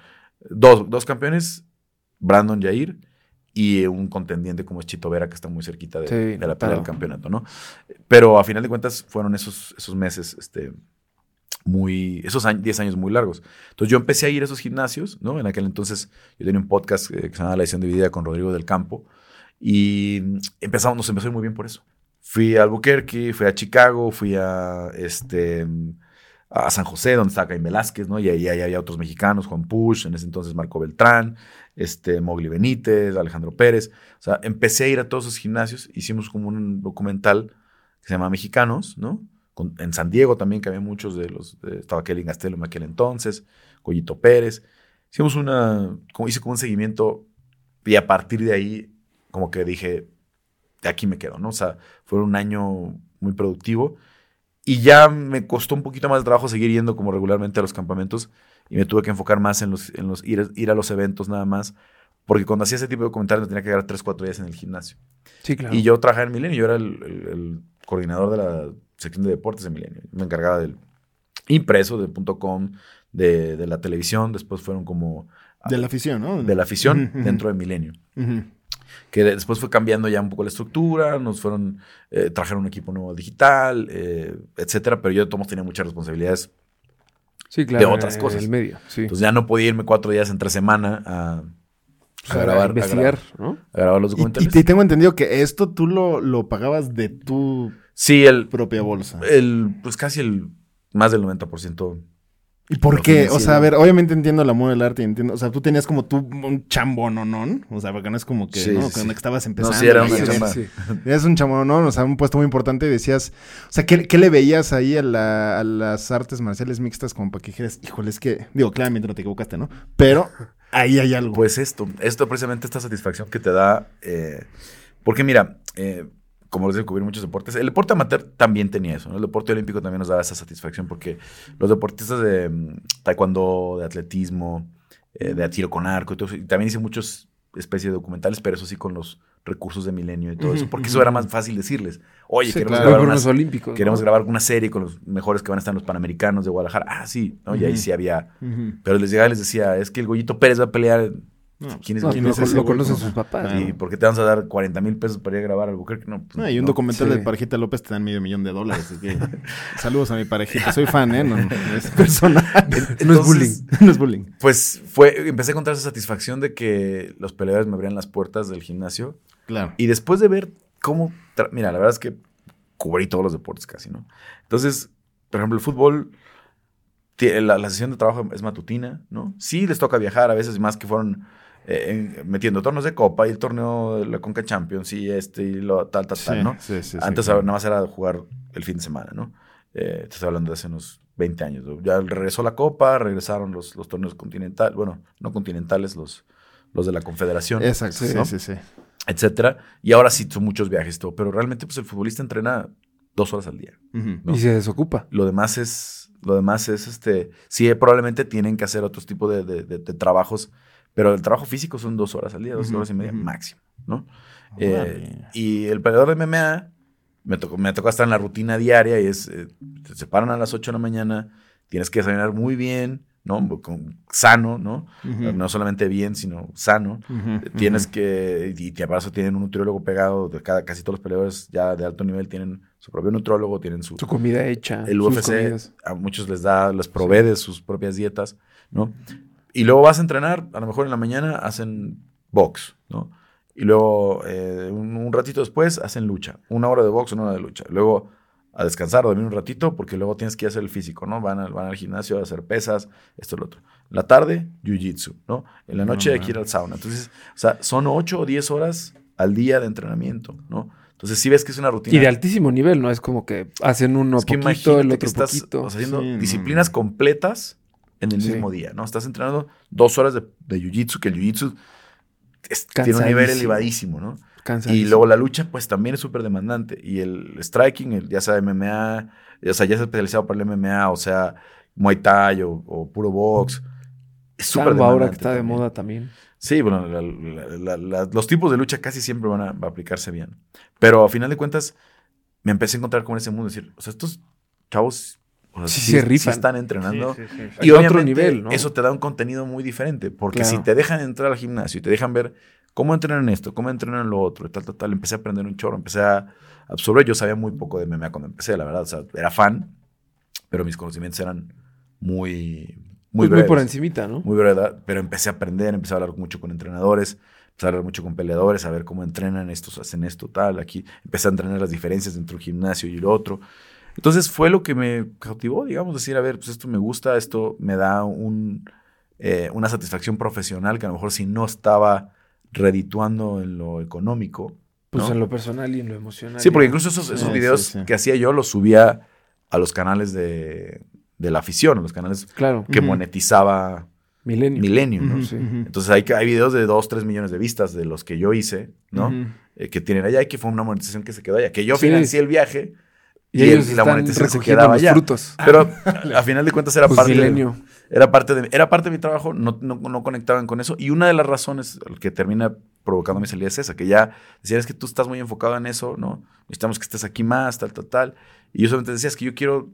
dos, dos campeones, Brandon Jair y un contendiente como es Chito Vera, que está muy cerquita de, Sí, de la pelea claro. del campeonato, ¿no? Pero a final de cuentas fueron esos, esos meses, este, muy, esos años, 10 años muy largos. Entonces yo empecé a ir a esos gimnasios, ¿no? En aquel entonces yo tenía un podcast eh, que se llamaba La edición dividida con Rodrigo del Campo y empezamos, nos empezó a ir muy bien por eso. Fui a Albuquerque, fui a Chicago, fui a, este, a San José, donde estaba Caín Velázquez, ¿no? Y ahí, ahí había otros mexicanos, Juan Push, en ese entonces Marco Beltrán, este, Mogli Benítez, Alejandro Pérez. O sea, empecé a ir a todos esos gimnasios, hicimos como un documental que se llama Mexicanos, ¿no? En San Diego también, que había muchos de los, de- estaba Kelly Gastelum en aquel entonces, Goyito Pérez. Hicimos una, como hice como un seguimiento y a partir de ahí, como que dije, de aquí me quedo, ¿no? O sea, fue un año muy productivo y ya me costó un poquito más de trabajo seguir yendo como regularmente a los campamentos y me tuve que enfocar más en los, en los ir, ir a los eventos nada más, porque cuando hacía ese tipo de comentarios me tenía que quedar 3, 4 días en el gimnasio. Sí, claro. Y yo trabajaba en Milenio, yo era el, el- el coordinador de la sección de deportes de Milenio. Me encargaba del impreso, de .com, de, de la televisión, después fueron como De la afición, ¿no? de la afición dentro de Milenio. Que de- después fue cambiando ya un poco la estructura, nos fueron, eh, trajeron un equipo nuevo digital, eh, etcétera, pero yo de todos modos tenía muchas responsabilidades. sí, claro. de otras en cosas. El medio, sí. Entonces ya no podía irme cuatro días entre semana a, grabar, a investigar, grabar- ¿no? a grabar los Y, documentales. y te tengo entendido que esto tú lo, lo pagabas de tu sí, el, propia bolsa. el, pues casi el, más del 90%. ¿Y por qué? O sea, a ver, obviamente entiendo el amor del arte y entiendo. O sea, tú tenías como tú un chambononón. O sea, porque no es como que, Sí, ¿no? sí, Cuando estabas No, empezando. sí, era una chamba. Sí. <laughs> Eres un chambononón, o sea, un puesto muy importante y decías. O sea, ¿qué, qué le veías ahí a, la- a las artes marciales mixtas como para que dijeras, híjole, es que. Digo, claramente no te equivocaste, ¿no? Pero ahí hay algo. Pues esto, esto precisamente esta satisfacción que te da, eh, porque mira, eh, como les digo, cubrir muchos deportes, el deporte amateur también tenía eso, ¿no? El deporte olímpico también nos daba esa satisfacción porque los deportistas de mm, taekwondo, de atletismo, eh, de tiro con arco y todo eso, y también hice muchos especies de documentales, pero eso sí con los recursos de Milenio y todo eso, porque eso era más fácil decirles, oye, Sí, queremos claro. grabar unas- olímpicos. Queremos ¿no? grabar una serie con los mejores que van a estar en los Panamericanos de Guadalajara. Ah, sí, ¿no? Y ahí sí había. Pero les llegaba y les decía, es que el Goyito Pérez va a pelear. No, ¿Quién es No, ¿Quién es ese lo conocen No. sus papás. ¿Y por qué te vamos a dar 40 mil pesos para ir a grabar al Albuquerque? No, pues, No, y un no. documental Sí. de Parejita López te dan medio millón de dólares. así que <laughs> saludos a mi parejita. Soy fan, ¿eh? No, no es personal. no es <laughs> Entonces, bullying. <laughs> no es bullying. Pues fue, empecé a encontrar esa satisfacción de que los peleadores me abrían las puertas del gimnasio. Claro. Y después de ver cómo. Mira, la verdad es que cubrí todos los deportes casi, ¿no? Entonces, por ejemplo, el fútbol. La, la sesión de trabajo es matutina, ¿no? Sí les toca viajar a veces, más que fueron eh, en- metiendo torneos de copa y el torneo de la Conca Champions y este y lo tal, tal, tal, ¿no? Sí, sí, sí, Antes claro. nada más era jugar el fin de semana, ¿no? Eh, te estoy hablando de hace unos 20 años. ¿no? Ya regresó la Copa, regresaron los, los torneos continentales, bueno, no continentales, los, los de la Confederación, Exacto, sí, ¿no? sí, sí. etcétera. Y ahora sí son muchos viajes todo, pero realmente pues el futbolista entrena dos horas al día. Y se desocupa. Lo demás es, lo demás es, este, sí, probablemente tienen que hacer otros tipos de, de- de- de trabajos, pero el trabajo físico son dos horas al día, dos horas y media máximo, ¿no? Órale. Eh, y el peleador de MMA me tocó, me tocó estar en la rutina diaria y es, eh, te separan a las 8 de la mañana, tienes que desayunar muy bien, ¿no? Con- sano, ¿no? No solamente bien, sino sano. Ujú, Tienes que, y, y eso tienen un nutriólogo pegado, de cada, casi todos los peleadores ya de alto nivel tienen su propio nutriólogo, tienen su, Su comida hecha. el UFC a muchos les da, les provee de sus propias dietas, ¿no? Y luego vas a entrenar, a lo mejor en la mañana hacen box, ¿no? Y luego eh, un, un ratito después hacen lucha, una hora de box, una hora de lucha. Luego a descansar, a dormir un ratito, porque luego tienes que ir a hacer el físico, ¿no? Van, al- van al gimnasio a hacer pesas, esto y lo otro. En la tarde, jiu-jitsu, ¿no? En la noche hay que ir al sauna. Entonces, o sea, son 8 o 10 horas al día de entrenamiento, ¿no? Entonces, si ves que es una rutina. Y de altísimo nivel, ¿no? Es como que hacen uno Es que poquito, el otro que estás poquito. o sea, haciendo Sí, no, disciplinas no. completas en el Sí. mismo día, ¿no? Estás entrenando dos horas de, de jiu-jitsu, que el jiu-jitsu es- tiene un nivel elevadísimo, ¿no? Y luego la lucha, pues también es súper demandante. Y el striking, el- ya sea MMA, o sea, ya sea especializado para el MMA, o sea, Muay Thai o, o puro box, es súper ahora demandante que está de también. moda también. Sí, bueno, la- la- la- la- los tipos de lucha casi siempre van a, va a aplicarse bien. Pero a final de cuentas, me empecé a encontrar con ese mundo. Decir, o sea, estos chavos o sea, Sí se rifan. están entrenando. Y otro nivel, ¿no? eso te da un contenido muy diferente. Porque Claro. si te dejan entrar al gimnasio y te dejan ver ¿Cómo entrenan esto? ¿Cómo entrenan lo otro? Tal, tal, tal. Empecé a aprender un chorro, empecé a absorber. Yo sabía muy poco de MMA cuando empecé, la verdad. O sea, era fan, pero mis conocimientos eran muy, muy Pues muy por encimita, ¿no? Muy verdad, pero empecé a aprender, empecé a hablar mucho con entrenadores, empecé a hablar mucho con peleadores, a ver cómo entrenan estos, hacen esto, tal, aquí. Empecé a entrenar las diferencias entre un gimnasio y el otro. Entonces fue lo que me cautivó, digamos, decir, a ver, pues esto me gusta, esto me da un, eh, una satisfacción profesional que a lo mejor si no estaba redituando en lo económico. Pues ¿no? en lo personal y en lo emocional. Sí, porque incluso esos, esos Sí, videos sí, sí. que hacía yo los subía a los canales de, de la afición, a los canales Claro, que monetizaba milenio. Milenio, ¿no? Entonces hay, hay videos de 2, 3 millones de vistas de los que yo hice, ¿no? Eh, que tienen allá y que fue una monetización que se quedó allá. Que yo Sí. financié el viaje Y, y, el- ellos y la monetización se quedaba los allá. frutos. Pero <laughs> a final de cuentas era Pues parte, de, era, parte de, era parte de mi trabajo, no, no, no conectaban con eso. Y una de las razones que termina provocando mi salida es esa, que ya decían es que tú estás muy enfocado en eso, ¿no? Necesitamos que estés aquí más, tal, tal, tal. Y yo solamente decía, es que yo quiero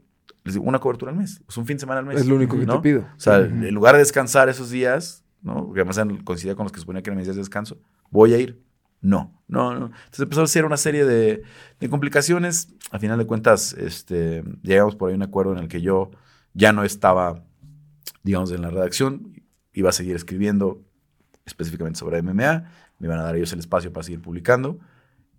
una cobertura al mes, es un fin de semana al mes. Es lo único que te pido. O sea, en lugar de descansar esos días, ¿no? Porque además coincidía con los que suponía que eran mis días de descanso, voy a ir. No, no, no. Entonces empezó a ser una serie de, complicaciones. A final de cuentas, este, llegamos por ahí a un acuerdo en el que yo ya no estaba, digamos, en la redacción. Iba a seguir escribiendo específicamente sobre MMA. Me iban a dar ellos el espacio para seguir publicando,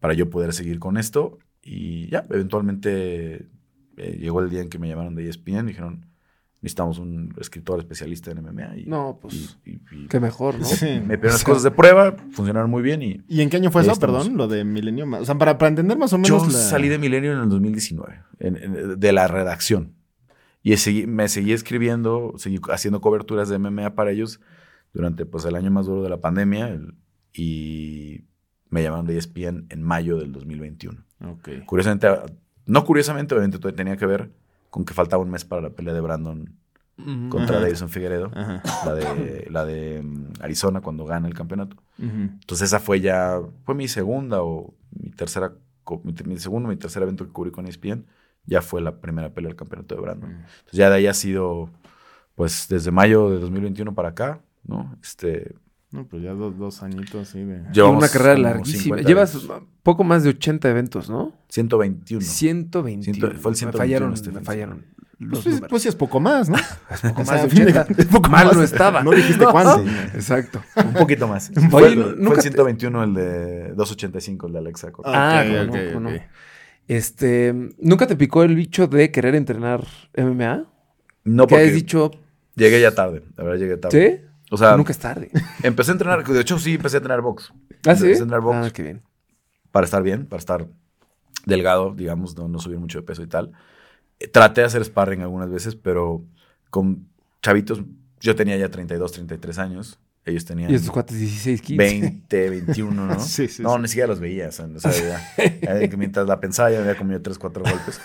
para yo poder seguir con esto. Y ya, eventualmente eh, llegó el día en que me llamaron de ESPN. Dijeron, necesitamos un escritor especialista en MMA. Y, No, pues, y- y- y Qué mejor, ¿no? Sí. me pidieron las cosas de prueba, funcionaron muy bien y ¿Y en qué año fue eso, estamos. perdón? Lo de Milenio. O sea, para, para entender más o menos. Yo la- salí de Milenio en el 2019, en- en- de la redacción. Y seguí- me seguí escribiendo, seguí haciendo coberturas de MMA para ellos durante pues, el año más duro de la pandemia. el- y me llamaron de ESPN en mayo del 2021. Ok. Curiosamente, no curiosamente, obviamente todo tenía que ver con que faltaba un mes para la pelea de Brandon contra Ajá. Davison Figueredo, Ajá. la de, la de mm, Arizona cuando gana el campeonato. Entonces esa fue ya, fue mi segunda o mi tercera, mi, mi segundo, mi tercer evento que cubrí con ESPN. Ya fue la primera pelea del campeonato de Brandon. Entonces ya de ahí ha sido, pues desde mayo de 2021 para acá, ¿no? Este, No, pues ya dos, dos añitos así de. llevamos una carrera larguísima. 50 Llevas eventos. poco más de 80 eventos, ¿no? 121. 121. Ciento- fue el Me 121 fallaron, este me fallaron los Pues, pues sí es poco más, ¿no? <laughs> poco O sea, más de a fin de 80. cuentas, <laughs> es poco Mal más. no estaba. No dijiste <laughs> cuánto. Exacto. Un poquito más. Oye, fue, nu- fue nunca el te- 121 el de 285, el de Alexa. Cortés. Ah, Ok, cómo no, ok, cómo no. ok. Este, ¿nunca te picó el bicho de querer entrenar MMA? No, ¿Qué porque has dicho? llegué ya tarde. La verdad, llegué tarde. ¿Sí? O sea, Nunca es tarde. <laughs> empecé a entrenar. De hecho, sí, empecé a entrenar box. ¿Ah, sí? Empecé a entrenar box. Ah, qué bien. para estar bien, para estar delgado, digamos, no, no subir mucho de peso y tal. Traté de hacer sparring algunas veces, pero con chavitos, yo tenía ya 32, 33 años, ellos tenían Y estos cuates 16, 15. 20, 21, ¿no? <laughs> Sí, sí, no, sí. ni siquiera los veía, o sea, <laughs> ya- mientras la pensaba ya me había comido 3, 4 golpes.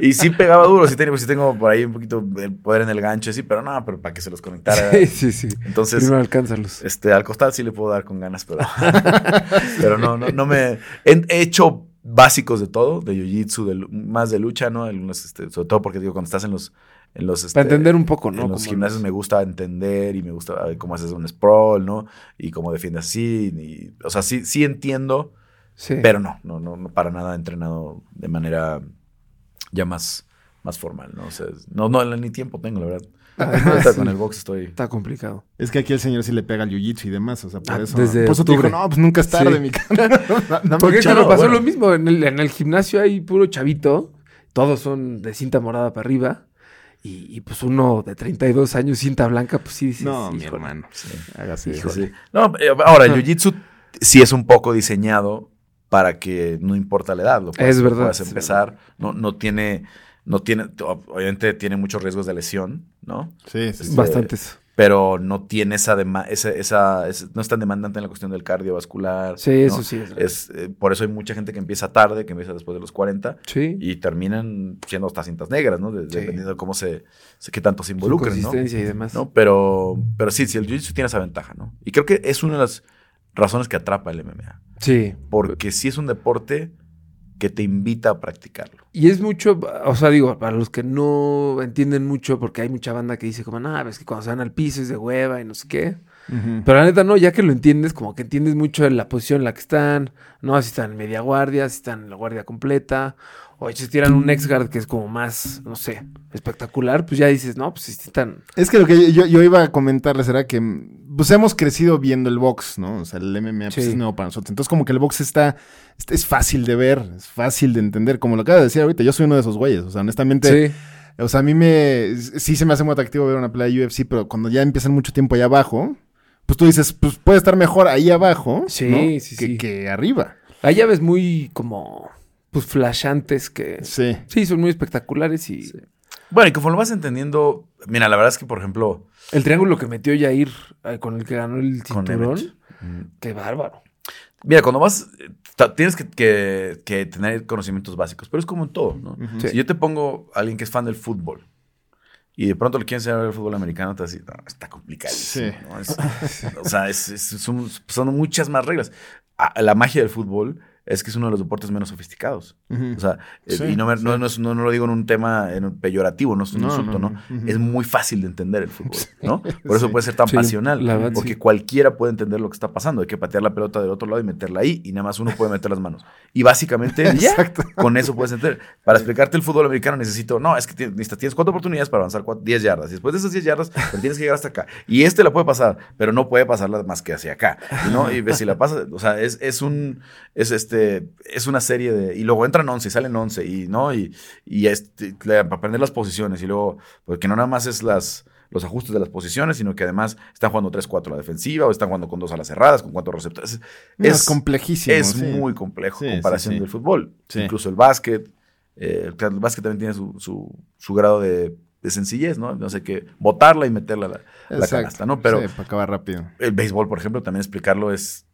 Y sí pegaba duro, sí, tenía, pues, sí tengo por ahí un poquito el poder en el gancho, sí, pero no, pero para que se los conectara. Sí, sí, sí. Entonces, Primero alcánzalos. este, al costado sí le puedo dar con ganas, pero, <laughs> pero no, no, no me. He, he hecho básicos de todo, de jiu-jitsu, más de lucha, ¿no? Algunos, este, sobre todo porque digo, cuando estás en los. En los este, Para entender un poco, ¿no? En los gimnasios los- me gusta entender y me gusta ver cómo haces un sprawl, ¿no? Y cómo defiendes así. y- o sea, sí, sí entiendo, Sí. pero no, no, no, no para nada he entrenado de manera ya más, más formal, ¿no? O sea, no, no, ni tiempo tengo, la verdad. Sí. con el box estoy. Está complicado. Es que aquí el señor sí le pega al jiu-jitsu y demás. O sea, por Ah, eso. desde por eso te dijo, no, pues nunca es tarde, Sí. mi <laughs> cara. <laughs> Porque claro, pasó bueno. lo mismo. En el, en el gimnasio hay puro chavito. Todos son de cinta morada para arriba. Y, y, pues uno de 32 años, cinta blanca, pues sí dices, No, mi hermano. Sí. Hágase. Sí. No, eh, ahora, el jiu-jitsu sí es un poco diseñado para que no importa la edad. Lo puedes, Es verdad, Puedes es empezar. No, no tiene, no tiene, obviamente tiene muchos riesgos de lesión, ¿no? Sí, sí, sí. Bastantes. Pero no tiene esa, esa, esa, esa- no es tan demandante en la cuestión del cardiovascular. Sí, ¿no? eso sí es. Es, eh, por eso hay mucha gente que empieza tarde, que empieza después de los 40 Sí. y terminan siendo hasta cintas negras, ¿no? De- Sí. Dependiendo de cómo se, se- qué tanto se Su involucren, ¿no? consistencia y demás. ¿no? Pero, pero sí, sí, el jiu-jitsu tiene esa ventaja, ¿no? Y creo que es una de las razones que atrapa el MMA. Sí. Porque sí es un deporte que te invita a practicarlo. Y es mucho, o sea, digo, para los que no entienden mucho, porque hay mucha banda que dice como, no, es que cuando se van al piso es de hueva y no sé qué. Pero la neta, no, ya que lo entiendes, como que entiendes mucho de la posición en la que están, ¿no? Si están en media guardia, si están en la guardia completa, o si tiran un ex-guard que es como más, no sé, espectacular, pues ya dices, no, pues si están... Es que lo que yo, yo iba a comentarles era que pues hemos crecido viendo el box, ¿no? O sea, el MMA pues, es nuevo para nosotros. Entonces, como que el box está, está- es fácil de ver, es fácil de entender. Como lo acaba de decir ahorita, yo soy uno de esos güeyes. O sea, honestamente, Sí. o sea, a mí me sí se me hace muy atractivo ver una pelea de UFC, pero cuando ya empiezan mucho tiempo allá abajo, pues tú dices, pues puede estar mejor ahí abajo, Sí, ¿no? sí, que, sí. que arriba. Hay llaves muy como, pues, flashantes que... Sí. Sí, son muy espectaculares y... Bueno, y conforme vas entendiendo, mira, la verdad es que, por ejemplo, El triángulo que metió Jair eh, con el que ganó el cinturón. Mm. qué bárbaro. Mira, cuando vas, tienes que, que- que tener conocimientos básicos, pero es como en todo, ¿no? Si yo te pongo a alguien que es fan del fútbol y de pronto le quieren enseñar el fútbol americano, te vas a decir, no, está complicadísimo. Sí. ¿no? Es- <laughs> o sea, es- es- son, son muchas más reglas. La magia del fútbol es que es uno de los deportes menos sofisticados. O sea, eh, Sí, y no, me- no, sí. no es- no- no lo digo en un tema en un peyorativo, no es un No, insulto, no, ¿no? no. Ujú. Es muy fácil de entender el fútbol, ¿no? Por eso Sí. puede ser tan Sí, pasional, verdad, porque sí. cualquiera puede entender lo que está pasando. Hay que patear la pelota del otro lado y meterla ahí, y nada más uno puede meter las manos. Y básicamente, <laughs> ya, con eso puedes entender. Para explicarte el fútbol americano necesito, no, es que tienes, necesitas- tienes cuatro oportunidades para avanzar cuatro- 10 yardas. Y después de esas 10 yardas, tienes que llegar hasta acá. Y este la puede pasar, pero no puede pasarla más que hacia acá. ¿no? Y ves, si la pasa, o sea, es, es un, es este, es una serie de, y luego entran 11 y salen 11, y, ¿no? Y, y este, para aprender las posiciones, y luego, porque no nada más es las, los ajustes de las posiciones, sino que además están jugando 3-4 a la defensiva, o están jugando con dos a las cerradas, con cuatro receptores. No, es complejísimo, Es sí. muy complejo Sí, en sí, comparación sí. del fútbol. Incluso el básquet. eh, el básquet también tiene su, su- su grado de, de sencillez, ¿no? No sé qué, botarla y meterla a la, la canasta, ¿no? Pero Sí, para acabar rápido. el béisbol, por ejemplo, también explicarlo es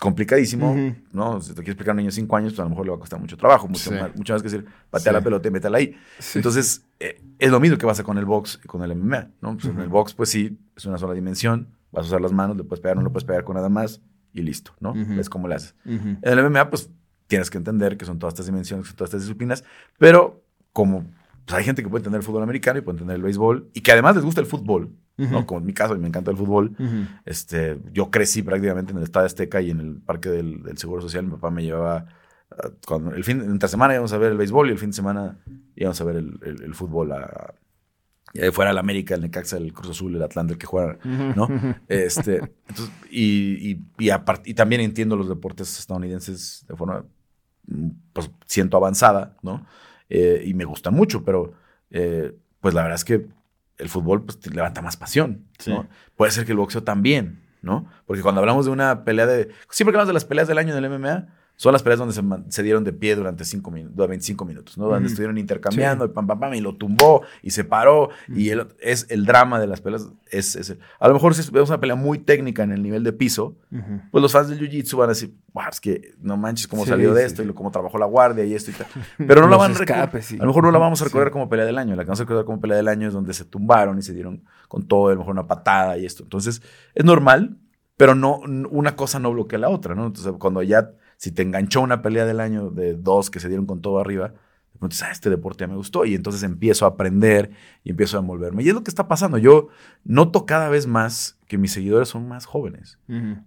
complicadísimo, Ujú. ¿no? Si te quieres explicar a un niño de 5 años, pues a lo mejor le va a costar mucho trabajo, mucho, Sí. más, mucho más que decir, patea Sí. la pelota y métela ahí. Entonces, eh, es lo mismo que pasa con el box y con el MMA, ¿no? Pues En el box, pues sí, es una sola dimensión, vas a usar las manos, le puedes pegar, no le puedes pegar con nada más y listo, ¿no? Ujú. Es como le haces. En el MMA, pues tienes que entender que son todas estas dimensiones, que son todas estas disciplinas, pero como pues, hay gente que puede entender el fútbol americano y puede entender el béisbol y que además les gusta el fútbol, ¿no? Como en mi caso, y me encanta el fútbol. Este, yo crecí prácticamente en el Estadio Azteca y en el Parque del, del Seguro Social. Mi papá me llevaba, ah, cuando el fin, entre semana íbamos a ver el béisbol y el fin de semana íbamos a ver el, el- el fútbol. A, y ahí fuera el América, el Necaxa, el Cruz Azul, el Atlanta, el que juega, ¿no? <laughs> Este, entonces, y, y, y también entiendo los deportes estadounidenses de forma, mm, pues, siento avanzada, ¿no? Eh, y me gusta mucho, pero eh, pues la verdad es que el fútbol pues, te levanta más pasión, Sí. ¿no? Puede ser que el boxeo también, ¿no? Porque cuando hablamos de una pelea de... Siempre que hablamos de las peleas del año en el MMA, son las peleas donde se, dieron de pie durante cinco minu- 25 minutos, ¿no? Donde estuvieron intercambiando, y pam, pam, pam, y lo tumbó, y se paró, y el- es el drama de las peleas. Es, es el- a lo mejor si vemos una pelea muy técnica en el nivel de piso, pues los fans del Jiu-Jitsu van a decir, "Buah, es que no manches cómo Sí, salió de sí, esto, y cómo trabajó la guardia y esto y tal. Pero no <laughs> la van a escapes, sí. A lo mejor no la vamos a recordar como pelea del año. La que vamos a recordar como pelea del año es donde se tumbaron y se dieron con todo, a lo mejor una patada y esto. Entonces, es normal, pero no, una cosa no bloquea la otra, ¿no? Entonces, cuando ya, si te enganchó una pelea del año de dos que se dieron con todo arriba, de pronto dices, ah, este deporte ya me gustó. Y entonces empiezo a aprender y empiezo a envolverme. Y es lo que está pasando. Yo noto cada vez más que mis seguidores son más jóvenes.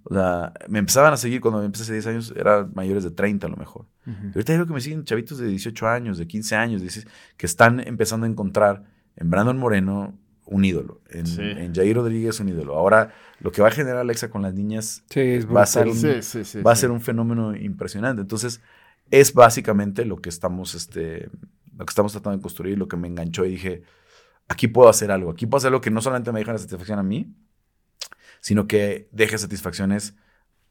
O sea, me empezaban a seguir cuando me empecé hace 10 años, eran mayores de 30 a lo mejor. Ujú. Y ahorita veo que me siguen chavitos de 18 años, de 15 años, dices, que están empezando a encontrar en Brandon Moreno un ídolo, en, Sí. en Jair Rodríguez un ídolo. Ahora, lo que va a generar Alexa con las niñas Sí, va a ser un- Sí, sí, sí, va a ser un fenómeno impresionante. Entonces, es básicamente lo que estamos, este, lo que estamos tratando de construir, lo que me enganchó y dije, aquí puedo hacer algo, aquí puedo hacer algo que no solamente me deja la satisfacción a mí, sino que deje satisfacciones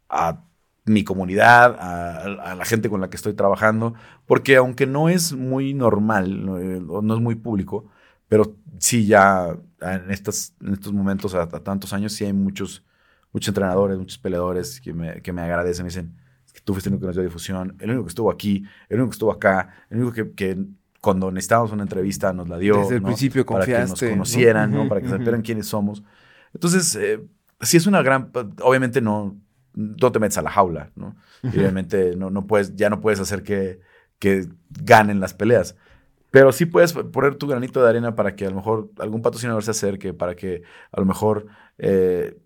a mi comunidad, a, a la gente con la que estoy trabajando, porque aunque no es muy normal, no, eh, o no es muy público, pero sí ya en, estas, en estos momentos, a, a tantos años, sí hay muchos, muchos entrenadores, muchos peleadores que me, que me agradecen, me dicen, "Es que tú fuiste el único que nos dio difusión, el único que estuvo aquí, el único que estuvo acá, el único que, que cuando necesitábamos una entrevista nos la dio. Desde el ¿no? principio Para que nos confiaste, ¿no? conocieran, ¿no? Ujú, Para que supieran quiénes somos. Entonces, eh, sí es una gran... Obviamente no, no te metes a la jaula, ¿no? Y obviamente no, no puedes, ya no puedes hacer que, que ganen las peleas. Pero sí puedes poner tu granito de arena para que a lo mejor algún patrocinador se acerque, para que a lo mejor eh,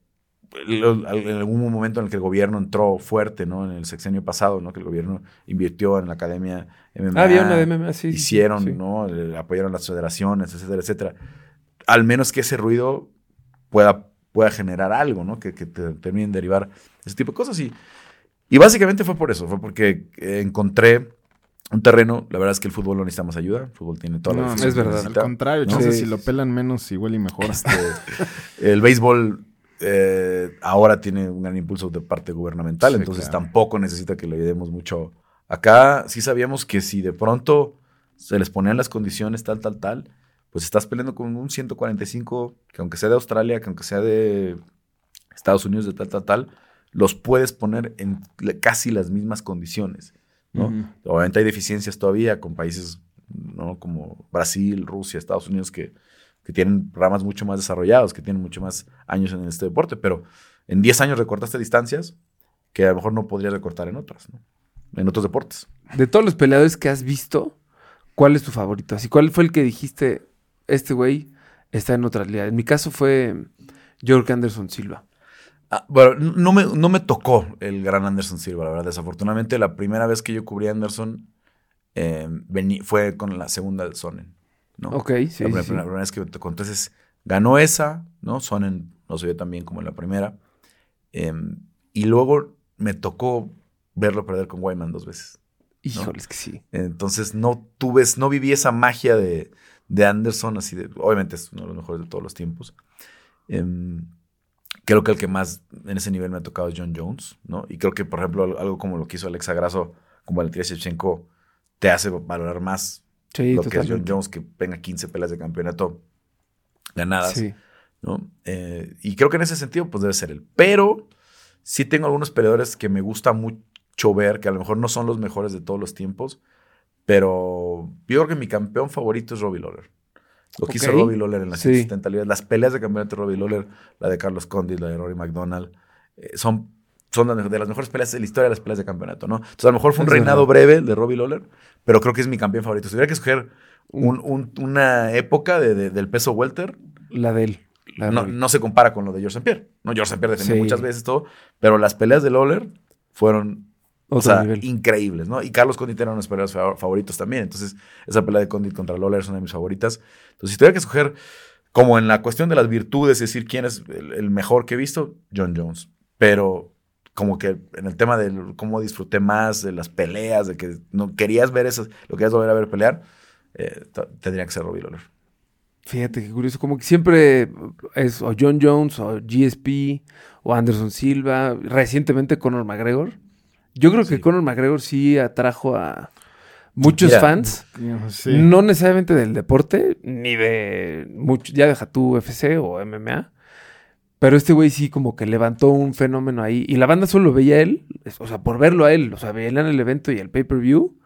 lo- en algún momento en el que el gobierno entró fuerte, ¿no? En el sexenio pasado, ¿no? Que el gobierno invirtió en la academia MMA. Ah, había una de MMA, sí, Hicieron, sí. ¿no? Le apoyaron las federaciones, etcétera, etcétera. Al menos que ese ruido pueda, pueda generar algo, ¿no? Que, que te terminen de derivar ese tipo de cosas. Y, y básicamente fue por eso, fue porque encontré un terreno, la verdad es que el fútbol no necesita más ayuda, el fútbol tiene toda la No, es que verdad. Al contrario, ¿no? Sí. si lo pelan menos, igual y mejor. Este, el béisbol eh, ahora tiene un gran impulso de parte gubernamental, Sí, entonces claro. tampoco necesita que le ayudemos mucho. Acá sí sabíamos que si de pronto se les ponían las condiciones tal, tal, tal, pues estás peleando con un 145 que aunque sea de Australia, que aunque sea de Estados Unidos, de tal, tal, tal, los puedes poner en casi las mismas condiciones. ¿No? Obviamente hay deficiencias todavía con países ¿no? como Brasil, Rusia, Estados Unidos que, que tienen programas mucho más desarrollados, que tienen mucho más años en este deporte, pero en 10 años recortaste distancias que a lo mejor no podrías recortar en otras, ¿no? en otros deportes. De todos los peleadores que has visto, ¿cuál es tu favorito? Así, ¿cuál fue el que dijiste, este güey está en otra liga? En mi caso fue George Anderson Silva. Ah, bueno, no me, no me tocó el gran Anderson Silva, la verdad. Desafortunadamente, la primera vez que yo cubrí a Anderson eh, vení- fue con la segunda de Sonnen. ¿no? Ok, sí, la, primera, sí. la primera vez que me tocó. Entonces, ganó esa, ¿no? Sonnen no se vio tan bien como en la primera. Eh, y luego me tocó verlo perder con Wyman dos veces. Híjoles que sí. Entonces, no tuve, no viví esa magia de, de Anderson, así de, obviamente es uno de los mejores de todos los tiempos. Em, creo que el que más en ese nivel me ha tocado es John Jones, ¿no? Y creo que, por ejemplo, al- algo como lo que hizo Alexa Grasso con Valentina Shevchenko te hace valorar más Sí, lo que es John. Jones, que tenga 15 peleas de campeonato ganadas, Sí. ¿no? Eh, y creo que en ese sentido, pues debe ser él. Pero sí tengo algunos peleadores que me gusta mucho ver, que a lo mejor no son los mejores de todos los tiempos, pero yo creo que mi campeón favorito es Robbie Lawler. Lo que hizo. Robbie Lawler en las Sí. 170 libras, las peleas de campeonato de Robbie Lawler, la de Carlos Condit, la de Rory McDonald, eh, son, son de las mejores peleas de la historia de las peleas de campeonato, ¿no? Entonces a lo mejor fue un Es reinado verdad. breve de Robbie Lawler, pero creo que es mi campeón favorito. Si tuviera que escoger un- un- una época de- de- del peso welter, La de él. La de no, no se compara con lo de George St. Pierre. No, George St. Pierre defendió Sí. muchas veces todo, pero las peleas de Lawler fueron o Otro sea, nivel. increíbles, ¿no? Y Carlos Condit era uno de mis peleadores fa- favoritos también. Entonces, esa pelea de Condit contra Lawler es una de mis favoritas. Entonces, si tuviera que escoger, como en la cuestión de las virtudes, es decir, quién es el, el mejor que he visto, John Jones. Pero como que en el tema de cómo disfruté más de las peleas, de que no querías ver esas, lo querías volver a ver pelear, eh, tendría que ser Robbie Lawler. Fíjate qué curioso, como que siempre es o John Jones o GSP o Anderson Silva, recientemente Conor McGregor. Yo creo que Conor McGregor sí atrajo a muchos fans, Sí. no necesariamente del deporte, ni de mucho, ya deja tu UFC o MMA, pero este güey sí como que levantó un fenómeno ahí y la banda solo veía a él, o sea, por verlo a él, o sea, veían el evento y el pay-per-view,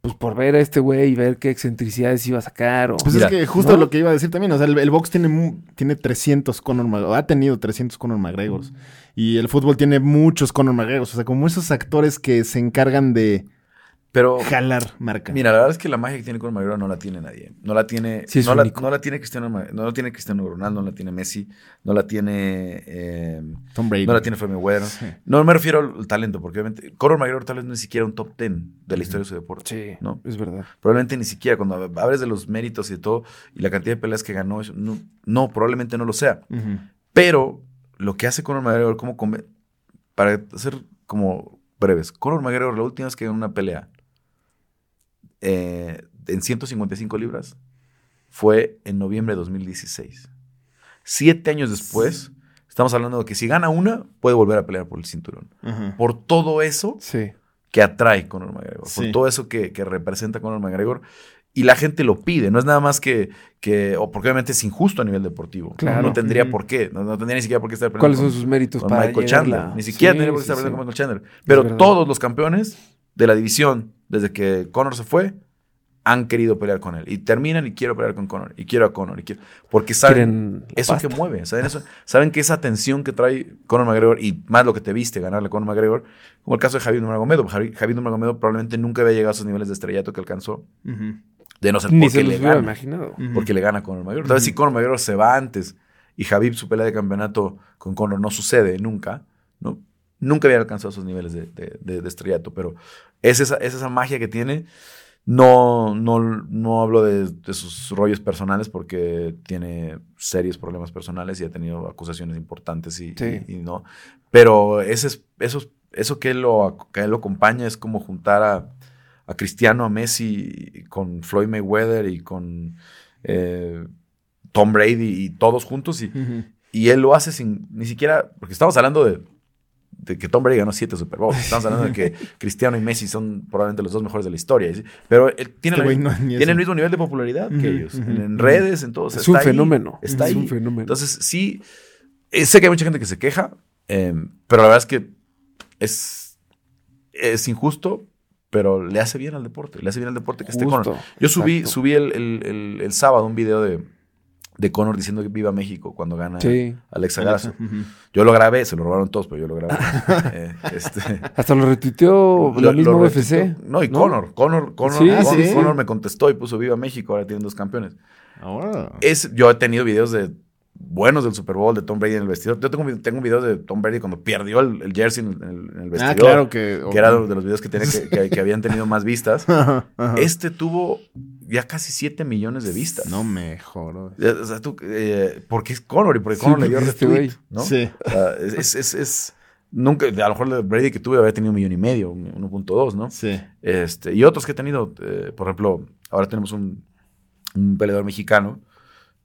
pues por ver a este güey y ver qué excentricidades iba a sacar o... Pues Mira, es que justo ¿no? lo que iba a decir también, o sea, el, el box tiene, tiene 300 Conor McGregor, ha tenido 300 Conor McGregors. Y el fútbol tiene muchos Conor McGregors, o sea, como esos actores que se encargan de Pero jalar marca. Mira, la verdad es que la magia que tiene Conor McGregor no la tiene nadie. No la tiene, Sí, no, la, no la tiene Cristiano, no la tiene Cristiano Ronaldo, no la tiene Messi, no la tiene, eh, Tom Brady. no la tiene Mayweather. Sí. No me refiero al talento, porque obviamente Conor McGregor tal vez no es ni siquiera un top 10 de la historia de su deporte. Sí, ¿no? es verdad. Probablemente ni siquiera cuando hables de los méritos y de todo y la cantidad de peleas que ganó, no, no, probablemente no lo sea. Pero lo que hace Conor McGregor, como para ser como breves, Conor McGregor la última vez que ganó una pelea eh, en 155 libras fue en noviembre de 2016. Siete años después, estamos hablando de que si gana una, puede volver a pelear por el cinturón. Por todo eso Sí. que atrae Conor McGregor, Sí. por todo eso que, que representa Conor McGregor. Y la gente lo pide, no es nada más que, que o porque obviamente es injusto a nivel deportivo. ¿no? Claro. No, tendría por qué, no, no tendría ni siquiera por qué estar ¿Cuáles peleando son sus méritos con para Michael Chandler. Ni siquiera Sí, tendría por qué estar peleando con Michael Chandler. Pero todos los campeones de la división, desde que Conor se fue, han querido pelear con él. Y terminan y quiero pelear con Conor. Y quiero a Conor. Y quiero, porque saben eso pasta. que mueve. ¿saben, eso? saben que esa tensión que trae Conor McGregor y más lo que te viste ganarle a Conor McGregor, como el caso de Javier Nurmagomedov. Javi- Javier Nurmagomedov probablemente nunca había llegado a esos niveles de estrellato que alcanzó. De no ser Ni porque se los le gana imaginado. Porque le gana a Conor McGregor. Tal vez si Conor McGregor se va antes y Javib su pelea de campeonato con Conor no sucede nunca, ¿no? Nunca había alcanzado esos niveles de, de, de- de estrellato, pero es esa, es esa magia que tiene. No, no, no hablo de, de sus rollos personales porque tiene serios problemas personales y ha tenido acusaciones importantes y, Sí. y- y no. Pero ese es- eso, eso que, él lo, que lo acompaña es como juntar a, a Cristiano, a Messi, con Floyd Mayweather y con eh, Tom Brady y todos juntos. Y, y él lo hace sin ni siquiera, porque estamos hablando de, de que Tom Brady ganó siete Super Bowls. <laughs> Estamos hablando de que Cristiano y Messi son probablemente los dos mejores de la historia. Pero él tiene, Este no, ni tiene el mismo nivel de popularidad que ellos. en, redes, en todo. Es un ahí, fenómeno. está Es ahí. un fenómeno. Entonces, sí, eh, sé que hay mucha gente que se queja, eh, pero la verdad es que es, es injusto, pero le hace bien al deporte. Le hace bien al deporte que esté Conor. Yo subí, subí el, el- el- el sábado un video de, de Conor diciendo que viva México cuando gana Sí. Alexa Grasso. Yo lo grabé, se lo robaron todos, pero yo lo grabé. <laughs> Eh, este, Hasta lo retuiteó lo- la misma lo UFC. retuiteó. No, y Conor. Conor, Conor, Sí, Conor- sí. Conor me contestó y puso viva México, ahora tienen dos campeones. Ahora. Es, yo he tenido videos de buenos del Super Bowl, de Tom Brady en el vestidor. Yo tengo, tengo un video de Tom Brady cuando perdió el, el jersey en el, en el- el vestidor. Ah, claro que. Que era de los videos que, tenía que, que- que habían tenido más vistas. <laughs> Ajá, ajá. Este tuvo ya casi 7 millones de vistas. No me joro. O sea, tú, eh, porque es Conor y porque Sí, Conor le dio este retweet, güey. ¿no? Sí. Es, es, es- nunca, a lo mejor el Brady que tuve había tenido un millón y medio, un- 1.2, ¿no? Sí. Este, y otros que he tenido, eh, por ejemplo, ahora tenemos un, un peleador mexicano,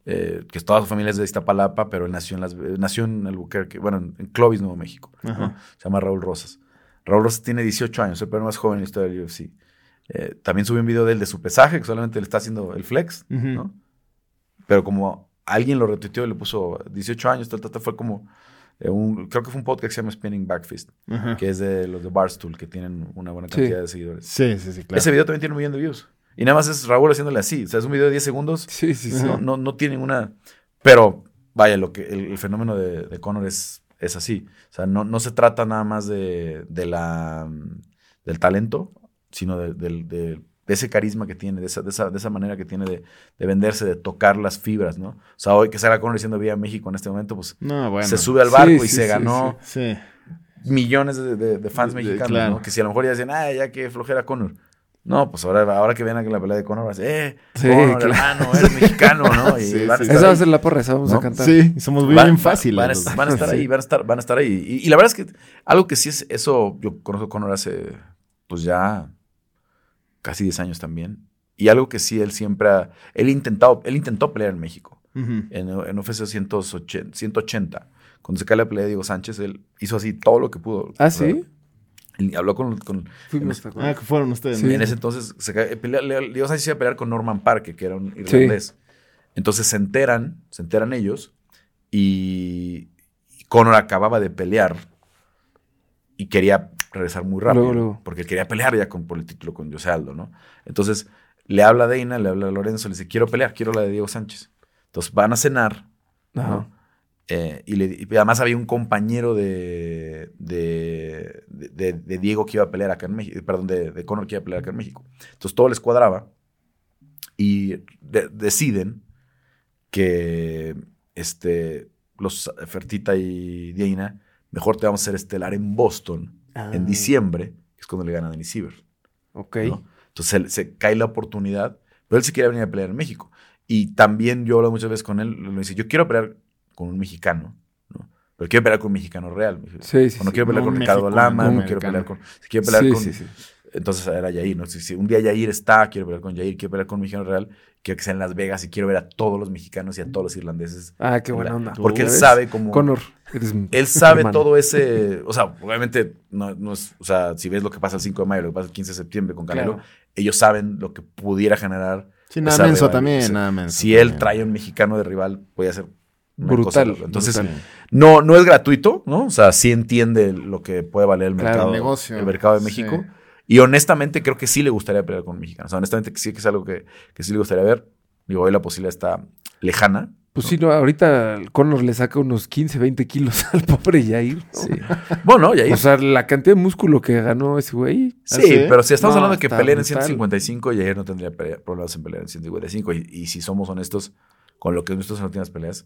eh, que toda su familia es de Iztapalapa, pero él nació en, las, nació en Albuquerque, bueno, en, Clovis, Nuevo México. Se llama Raúl Rosas. Raúl Rosas tiene 18 años, el peleador más joven en la historia del UFC. Eh, también subí un video de él de su pesaje, que solamente le está haciendo el flex, Ujú. ¿no? Pero como alguien lo retuiteó y le puso 18 años, tal, tal, tal, fue como, eh, un, creo que fue un podcast que se llama Spinning Backfist, que es de los de Barstool, que tienen una buena Sí. cantidad de seguidores. Sí, sí, sí, claro. Ese video también tiene un millón de views. Y nada más es Raúl haciéndole así. O sea, es un video de 10 segundos. Sí, sí, sí. No, no, no tiene ninguna. Pero, vaya, lo que el, el fenómeno de, de Conor es, es así. O sea, no, no se trata nada más de, de la, del talento, sino de, de- ese carisma que tiene, de esa, de esa, de esa manera que tiene de, de venderse, de tocar las fibras, ¿no? O sea, hoy que salga Conor diciendo Viva México en este momento, pues No, bueno. se sube al Sí, barco y sí, se ganó Sí. millones de, de- de fans mexicanos, claro. ¿no? Que si a lo mejor ya dicen, ah, ya que flojera Conor. No, pues ahora, ahora que vean la pelea de Conor, van a decir, eh, Sí, Conor, claro. hermano, eres mexicano, ¿no? <laughs> Y Sí, van a sí, estar Esa va a ser la porra, esa vamos ¿No? a cantar. Sí, somos muy Van- bien van- fáciles. Van, a, los- van a estar ahí, van a estar, van a estar ahí. Y, y la verdad es que algo que sí es eso, yo conozco a Conor hace, pues ya casi 10 años también. Y algo que sí él siempre ha, él intentado, él intentó pelear en México. En, en UFC 180, 180. Cuando se cae la pelea de Diego Sánchez, él hizo así todo lo que pudo. ¿Ah, sea, sí? Habló con, con- Fuimos, en ¿te Ah, que fueron ustedes. Sí. en ese entonces, se cae- pelea- le- Diego Sánchez iba a pelear con Norman Parke, que era un irlandés. Entonces se enteran, se enteran ellos, y, y Conor acababa de pelear y quería regresar muy rápido. Luego, luego. Porque él quería pelear ya con, por el título con José Aldo, ¿no? Entonces le habla a Deina, le habla a Lorenzo, le dice, quiero pelear, quiero la de Diego Sánchez. Entonces van a cenar, ¿no? Eh, y, le- y además había un compañero de, de, de- de Diego que iba a pelear acá en México, perdón, de, de Conor que iba a pelear acá en México. Entonces todo les cuadraba y de- deciden que este, los Fertita y Diana, mejor te vamos a hacer estelar en Boston Ah, en diciembre, que es cuando le gana a Denis Siever. Ok. ¿no? Entonces se, se cae la oportunidad, pero él sí quiere venir a pelear en México. Y también yo hablo muchas veces con él, le dice, yo quiero pelear con un mexicano, ¿no? Pero quiero pelear con un mexicano real. Sí, sí, o no sí. quiero pelear no con Ricardo Lama, no quiero pelear con... Si quiero pelear Sí, con... sí, sí. Entonces era Yair, ¿no? Si, si un día Yair está, quiero pelear con Yair, quiero pelear con un mexicano real, quiero que sea en Las Vegas y quiero ver a todos los mexicanos y a todos los irlandeses. Ah, qué buena onda. Porque él sabe cómo... Eres mi Él sabe hermano. todo ese, o sea, obviamente no, no es, o sea, si ves lo que pasa el 5 de mayo, lo que pasa el 15 de septiembre con Canelo, Claro. ellos saben lo que pudiera generar. Sí, nada menso también, nada menso Si él trae a un mexicano de rival, puede ser una Brutal, cosa. Entonces, brutal. no, no es gratuito, ¿no? O sea, sí entiende lo que puede valer el Claro, mercado, el negocio. el mercado de Sí. México. Y honestamente creo que sí le gustaría pelear con mexicanos. O sea, honestamente sí que es algo que, que sí le gustaría ver. Digo, hoy la posibilidad está lejana. Pues sí, no, ahorita el Conor le saca unos 15, 20 kilos <laughs> al pobre Jair. ¿no? Sí. bueno, y ahí O sea, la cantidad de músculo que ganó ese güey. Sí, ¿Ah, sí? pero si estamos No, hablando de que peleen en brutal. 155, y ayer no tendría problemas en pelear en 155. Y, y si somos honestos con lo que es nuestras últimas peleas,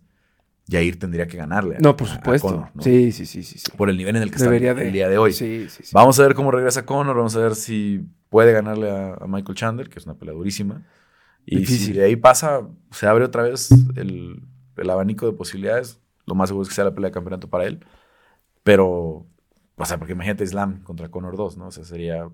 Yair tendría que ganarle. a- No, por a supuesto. Conor, ¿no? Sí, sí, sí, sí. sí. Por el nivel en el que Debería está de. el día de hoy. Sí, sí, sí. Vamos a ver cómo regresa Conor, vamos a ver si puede ganarle a, a Michael Chandler, que es una pelea durísima. Y si de ahí pasa, se abre otra vez el, el abanico de posibilidades. Lo más seguro es que sea la pelea de campeonato para él. Pero, o sea, porque imagínate Islam contra Conor 2, ¿no? O sea, sería...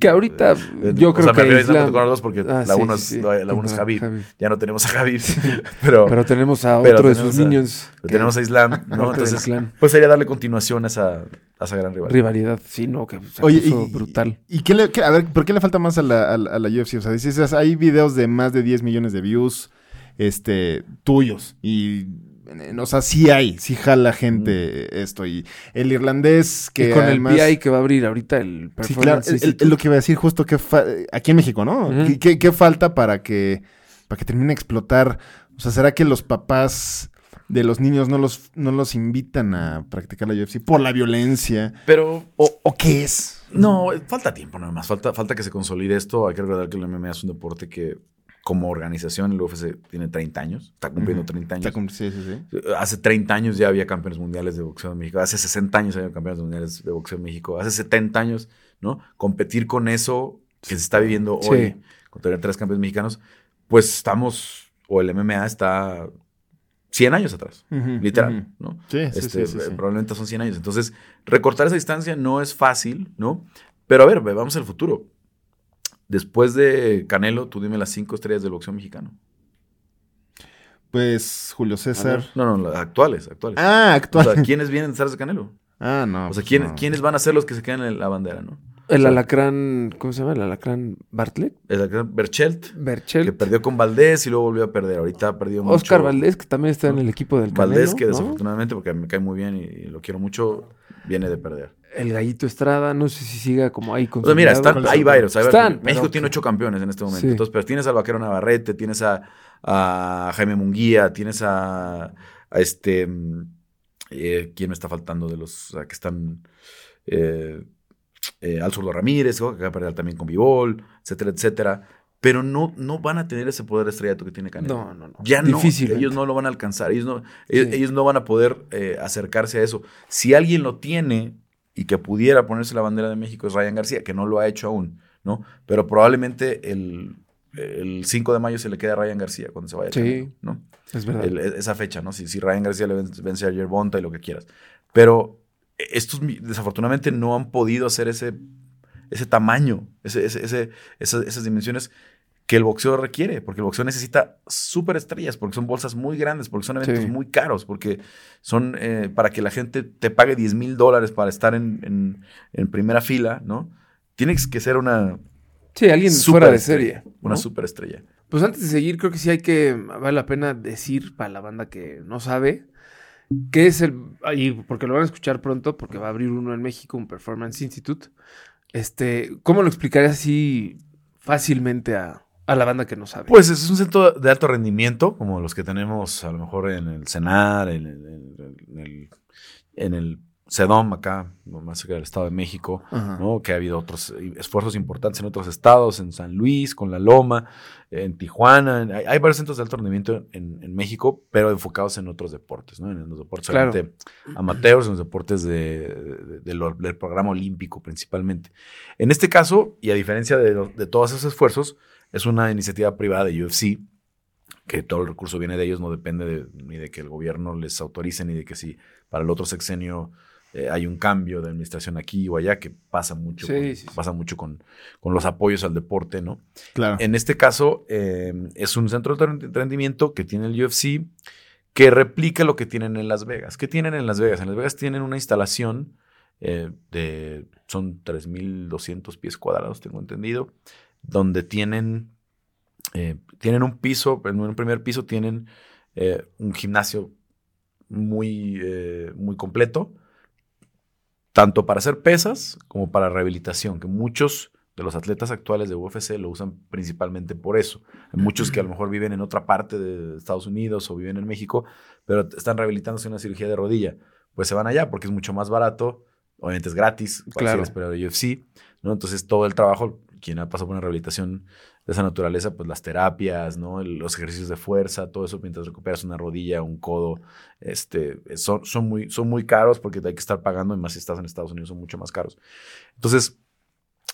Que ahorita eh, yo o creo sea, me que refiero a Islam Islam- contra Conor 2 porque Ah, la sí, 1 sí, es, sí. la, la uno es Khabib. Khabib. Ya no tenemos a Khabib. <laughs> pero, Pero tenemos a otro de tenemos sus que- tenemos a Islam, <laughs> ¿no? Entonces, pues sería darle continuación a esa, a esa gran rivalidad. rivalidad, sí, no, que se Oye, puso y, brutal. ¿Y qué le, qué- a ver, por qué le falta más a la, a la- a la UFC? O sea, dices, hay videos de más de 10 millones de views este, tuyos. Y, o sea, sí hay, sí jala gente esto. Y el irlandés que y con además- el PI que va a abrir ahorita el Sí, claro, es lo que iba a decir justo que fa- aquí en México, ¿no? ¿Qué, qué- qué falta para que, para que termine de explotar? O sea, ¿será que los papás de los niños no los, no los invitan a practicar la UFC por la violencia? Pero ¿O, o qué es? No, falta tiempo nada más. Falta, falta que se consolide esto. Hay que recordar que el MMA es un deporte que, como organización, el UFC tiene 30 años. Está cumpliendo 30 años. Está sí, sí, sí. Hace 30 años ya había campeones mundiales de boxeo en México. Hace 60 años había campeones mundiales de boxeo en México. Hace 70 años, ¿no? Competir con eso que se está viviendo hoy, con tener tres campeones mexicanos, pues estamos, o el MMA está 100 años atrás, literal. ¿no? Sí, Este, sí, sí, sí. Probablemente son 100 años. Entonces, recortar esa distancia no es fácil, ¿no? Pero a ver, ve, vamos al futuro. Después de Canelo, tú dime las cinco estrellas del boxeo mexicano. Pues Julio César. No, no, las actuales, actuales. Ah, O actual. sea, ¿quiénes vienen detrás de Canelo? ah, no. O sea, pues ¿quién- no. ¿quiénes van a ser los que se quedan en la bandera, no? El o sea- alacrán, ¿cómo se llama? El alacrán Bartlett. El gran Berchelt, Berchel. que perdió con Valdés y luego volvió a perder. Ahorita ha perdido mucho. Oscar Valdés, que también está en el equipo del Canelo. Valdés, que ¿no? desafortunadamente, porque me cae muy bien y lo quiero mucho, viene de perder. El Gallito Estrada, no sé si siga como ahí con O sea, mira, están, hay varios. hay varios. Están, México pero- tiene ocho campeones en este momento. Sí. Entonces, pero tienes al vaquero Navarrete, tienes a, a Jaime Munguía, tienes a, a este. mm, eh, ¿Quién me está faltando de los que están? Eh, eh, Al Zurdo Ramírez, que acaba de perder también con Vivol, etcétera, etcétera. Pero no, no van a tener ese poder de estrellato que tiene Canelo. No, no, no. Ya no, Difícilmente. ellos no lo van a alcanzar, ellos no, ellos, ellos no van a poder eh, acercarse a eso. Si alguien lo tiene y que pudiera ponerse la bandera de México es Ryan García, que no lo ha hecho aún, ¿no? Pero probablemente el, el 5 de mayo se le queda a Ryan García cuando se vaya. a Sí. Canelo, ¿no? Es verdad. El- esa fecha, ¿no? Si, si Ryan García le vence, a Yerbonta y lo que quieras. Pero estos desafortunadamente no han podido hacer ese, ese tamaño, ese, ese- ese- esas, esas dimensiones que el boxeo requiere, porque el boxeo necesita súper estrellas, porque son bolsas muy grandes, porque son eventos Sí. muy caros, porque son eh, para que la gente te pague 10 mil dólares para estar en, en- en primera fila, ¿no? Tienes que ser una sí, alguien fuera de serie. Una ¿no? superestrella. Pues antes de seguir, creo que sí hay que, vale la pena decir para la banda que no sabe, qué es el, porque lo van a escuchar pronto, porque va a abrir uno en México, un Performance Institute. Este, ¿cómo lo explicarías así fácilmente a, a la banda que no sabe? Pues es un centro de alto rendimiento, como los que tenemos a lo mejor en el CENAR, en el, en el, en el CEDOM acá, más cerca del Estado de México, Ajá. ¿no? que ha habido otros esfuerzos importantes en otros estados, en San Luis, con La Loma, en Tijuana. en- hay, hay varios centros de alto rendimiento en, en México, pero enfocados en otros deportes, ¿no? en los deportes Claro. amateurs, en los deportes de, de- de lo- del programa olímpico principalmente. En este caso, y a diferencia de, lo- de todos esos esfuerzos, es una iniciativa privada de UFC, que todo el recurso viene de ellos, no depende de- ni de que el gobierno les autorice, ni de que si para el otro sexenio eh, hay un cambio de administración aquí o allá, que pasa mucho, Sí, con, sí, sí. pasa mucho con, con los apoyos al deporte, ¿no? Claro. En este caso, eh, es un centro de rendimiento que tiene el UFC que replica lo que tienen en Las Vegas. ¿Qué tienen en Las Vegas? En Las Vegas tienen una instalación eh, de, son 3.200 pies cuadrados, tengo entendido, donde tienen, eh, tienen un piso, en un primer piso tienen eh, un gimnasio muy, eh, muy completo, tanto para hacer pesas como para rehabilitación, que muchos de los atletas actuales de UFC lo usan principalmente por eso. Hay muchos que a lo mejor viven en otra parte de Estados Unidos o viven en México, pero están rehabilitándose una cirugía de rodilla. Pues se van allá porque es mucho más barato, obviamente es gratis, Claro. pero UFC, ¿no? Entonces todo el trabajo, quien ha pasado por una rehabilitación de esa naturaleza, pues las terapias, los ejercicios de fuerza, todo eso mientras recuperas una rodilla, un codo, este, son, muy, son muy caros porque hay que estar pagando, y más si estás en Estados Unidos, son mucho más caros. Entonces,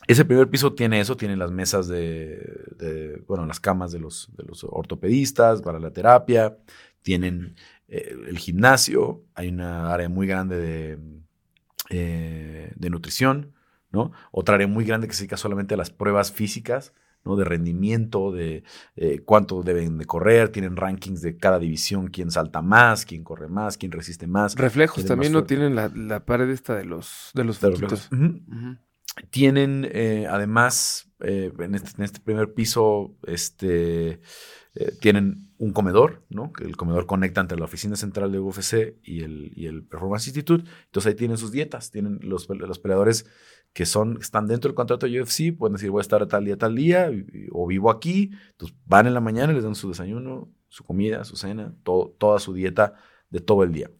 ese primer piso tiene eso, tiene las mesas de, bueno, las camas de los, ortopedistas para la terapia, tienen eh, el gimnasio, hay una área muy grande de, eh, de nutrición, ¿no? Otra área muy grande que se dedica solamente a las pruebas físicas, ¿no? De rendimiento, de eh, cuánto deben de correr, tienen rankings de cada división, quién salta más, quién corre más, quién resiste más. Reflejos también más no tienen la, la pared esta de los, de los De. Tienen eh, además eh, en, este, en este primer piso este, eh, tienen un comedor, ¿no? El comedor conecta entre la oficina central de UFC y el, y el Performance Institute. Entonces ahí tienen sus dietas, tienen los, los peleadores que son, están dentro del contrato de UFC, pueden decir voy a estar tal día, tal día, o vivo aquí. Entonces van en la mañana les dan su desayuno, su comida, su cena, todo, toda su dieta de todo el día.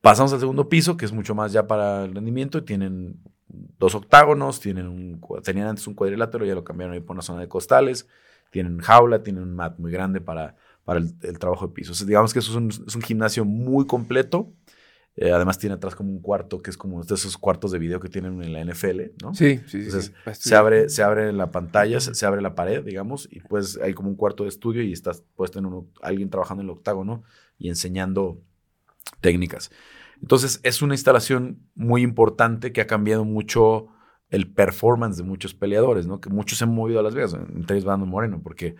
Pasamos al segundo piso, que es mucho más ya para el rendimiento, y tienen dos octágonos, tienen un, tenían antes un cuadrilátero, ya lo cambiaron ahí por una zona de costales, tienen jaula, tienen un mat muy grande para, para el, el trabajo de piso. O sea, digamos que eso es un, es un gimnasio muy completo. Eh, además tiene atrás como un cuarto que es como de esos cuartos de video que tienen en la NFL, ¿no? Sí, sí, sí. Entonces, sí. Para Se abre, se abre la pantalla, se, se abre la pared, digamos, y pues hay como un cuarto de estudio y estás, puedes tener uno- alguien trabajando en el octágono y enseñando técnicas. Entonces, es una instalación muy importante que ha cambiado mucho el performance de muchos peleadores, ¿no? Que muchos se han movido a Las Vegas, entre ellos Brandon Moreno, porque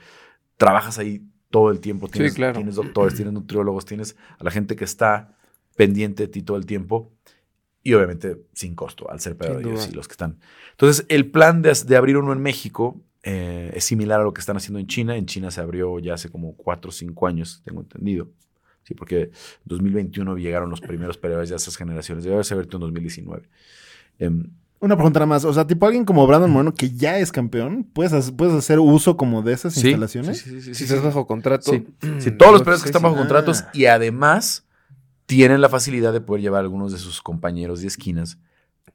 trabajas ahí todo el tiempo. Tienes, claro. tienes doctores, tienes nutriólogos, tienes a la gente que está pendiente de ti todo el tiempo y obviamente sin costo al ser peleador Sin de duda. UFC, los que están. Entonces, el plan de, de abrir uno en México eh, es similar a lo que están haciendo en China. En China se abrió ya hace como 4 o 5 años, tengo entendido. Sí, porque en 2021 llegaron los primeros peleadores de esas generaciones. Debe haberse abierto en 2019. Em, Una pregunta nada más. O sea, tipo alguien como Brandon Moreno, que ya es campeón, ¿puedes, hacer- puedes hacer uso como de esas sí, instalaciones? Sí, sí, sí, Si sí, estás sí. bajo contrato. Sí. mm, <clears throat> Sí, todos los peleadores que están bajo ah. contratos y además tienen la facilidad de poder llevar a algunos de sus compañeros de esquinas,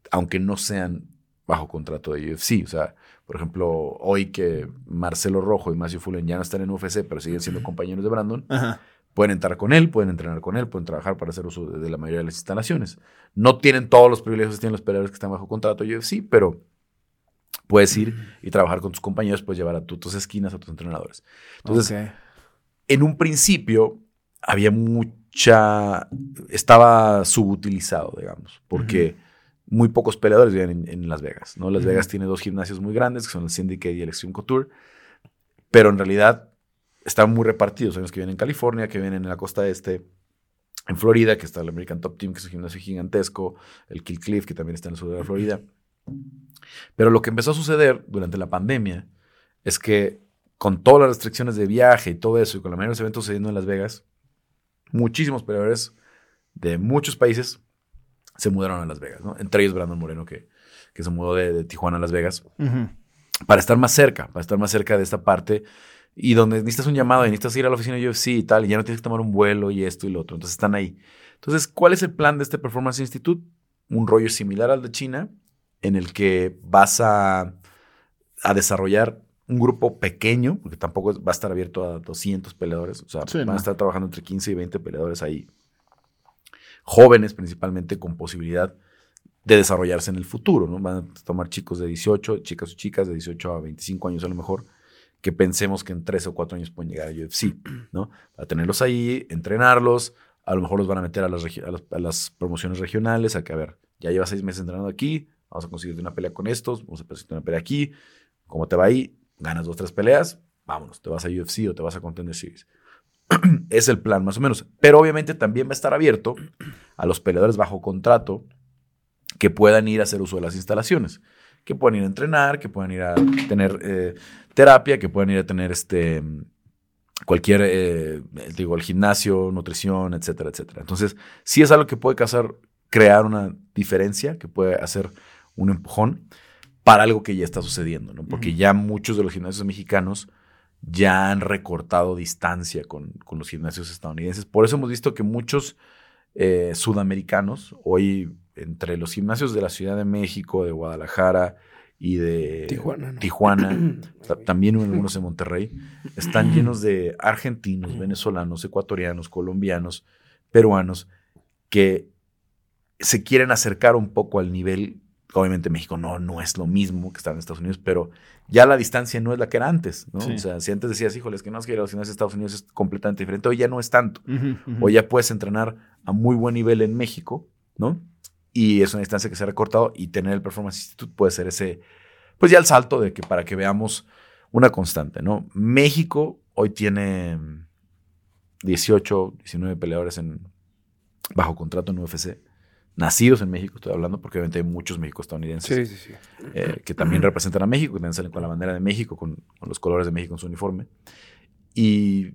aunque no sean bajo contrato de UFC. O sea, por ejemplo, hoy que Marcelo Rojo y Macio Fulen ya no están en UFC, pero siguen siendo compañeros de Brandon, Ajá. Pueden entrar con él, pueden entrenar con él, pueden trabajar para hacer uso de, la mayoría de las instalaciones. No tienen todos los privilegios que tienen los peleadores que están bajo contrato UFC, pero puedes ir y trabajar con tus compañeros, puedes llevar a tu- tus esquinas, a tus entrenadores. Entonces, en un principio había mucha, estaba subutilizado, digamos, porque muy pocos peleadores viven en, en Las Vegas, ¿no? Las. Vegas tiene dos gimnasios muy grandes, que son el Syndicate y el Extreme Couture, pero en realidad están muy repartidos. Hay unos que vienen en California, que vienen en la costa este, en Florida, que está el American Top Team, que es un gimnasio gigantesco, el Kill Cliff, que también está en el sur de la Florida. Pero lo que empezó a suceder durante la pandemia es que con todas las restricciones de viaje y todo eso, y con la mayoría de los eventos sucediendo en Las Vegas, muchísimos peleadores de muchos países se mudaron a Las Vegas, ¿no? Entre ellos Brandon Moreno, que, que se mudó de, de Tijuana a Las Vegas, para estar más cerca, para estar más cerca de esta parte, y donde necesitas un llamado y necesitas ir a la oficina de UFC y tal, y ya no tienes que tomar un vuelo y esto y lo otro, entonces están ahí. Entonces, ¿cuál es el plan de este Performance Institute? Un rollo similar al de China, en el que vas a, a desarrollar un grupo pequeño, porque tampoco va a estar abierto a 200 peleadores, o sea, Sí, van no. a estar trabajando entre 15 y 20 peleadores ahí, jóvenes principalmente con posibilidad de desarrollarse en el futuro, ¿no? Van a tomar chicos de 18, chicas o chicas de 18 a 25 años a lo mejor, que pensemos que en 3 o 4 años pueden llegar a UFC, ¿no? Para tenerlos ahí, entrenarlos, a lo mejor los van a meter a las, a las, a las promociones regionales, a que, a ver, ya llevas seis meses entrenando aquí, vamos a conseguirte una pelea con estos, vamos a conseguirte una pelea aquí, ¿cómo te va ahí? Ganas dos, tres peleas, vámonos, te vas a UFC o te vas a Contender Series. <clears throat> es el plan, más o menos. Pero obviamente también va a estar abierto a los peleadores bajo contrato que puedan ir a hacer uso de las instalaciones, que puedan ir a entrenar, que puedan ir a tener eh, terapia, que puedan ir a tener este cualquier, eh, digo, el gimnasio, nutrición, etcétera, etcétera. Entonces, sí es algo que puede causar, crear una diferencia, que puede hacer un empujón para algo que ya está sucediendo, ¿no? Porque ya muchos de los gimnasios mexicanos ya han recortado distancia con, con los gimnasios estadounidenses. Por eso hemos visto que muchos eh, sudamericanos, hoy entre los gimnasios de la Ciudad de México, de Guadalajara y de Tijuana, ¿no? Tijuana, <clears throat> ta- también algunos en Monterrey, están <clears throat> llenos de argentinos, venezolanos, ecuatorianos, colombianos, peruanos, que se quieren acercar un poco al nivel. Obviamente México no, no es lo mismo que estar en Estados Unidos, pero ya la distancia no es la que era antes, ¿no? Sí. O sea, si antes decías, híjole, es que no es que la de Estados Unidos es completamente diferente, hoy ya no es tanto. Ujú. Hoy ya puedes entrenar a muy buen nivel en México, ¿no? Y es una distancia que se ha recortado y tener el Performance Institute puede ser ese, pues ya el salto de que para que veamos una constante, ¿no? México hoy tiene 18, 19 peleadores en, bajo contrato en UFC, nacidos en México, estoy hablando, porque obviamente hay muchos mexico-estadounidenses Sí, sí, sí. eh, que también representan a México, que también salen con la bandera de México, con, con los colores de México en su uniforme. Y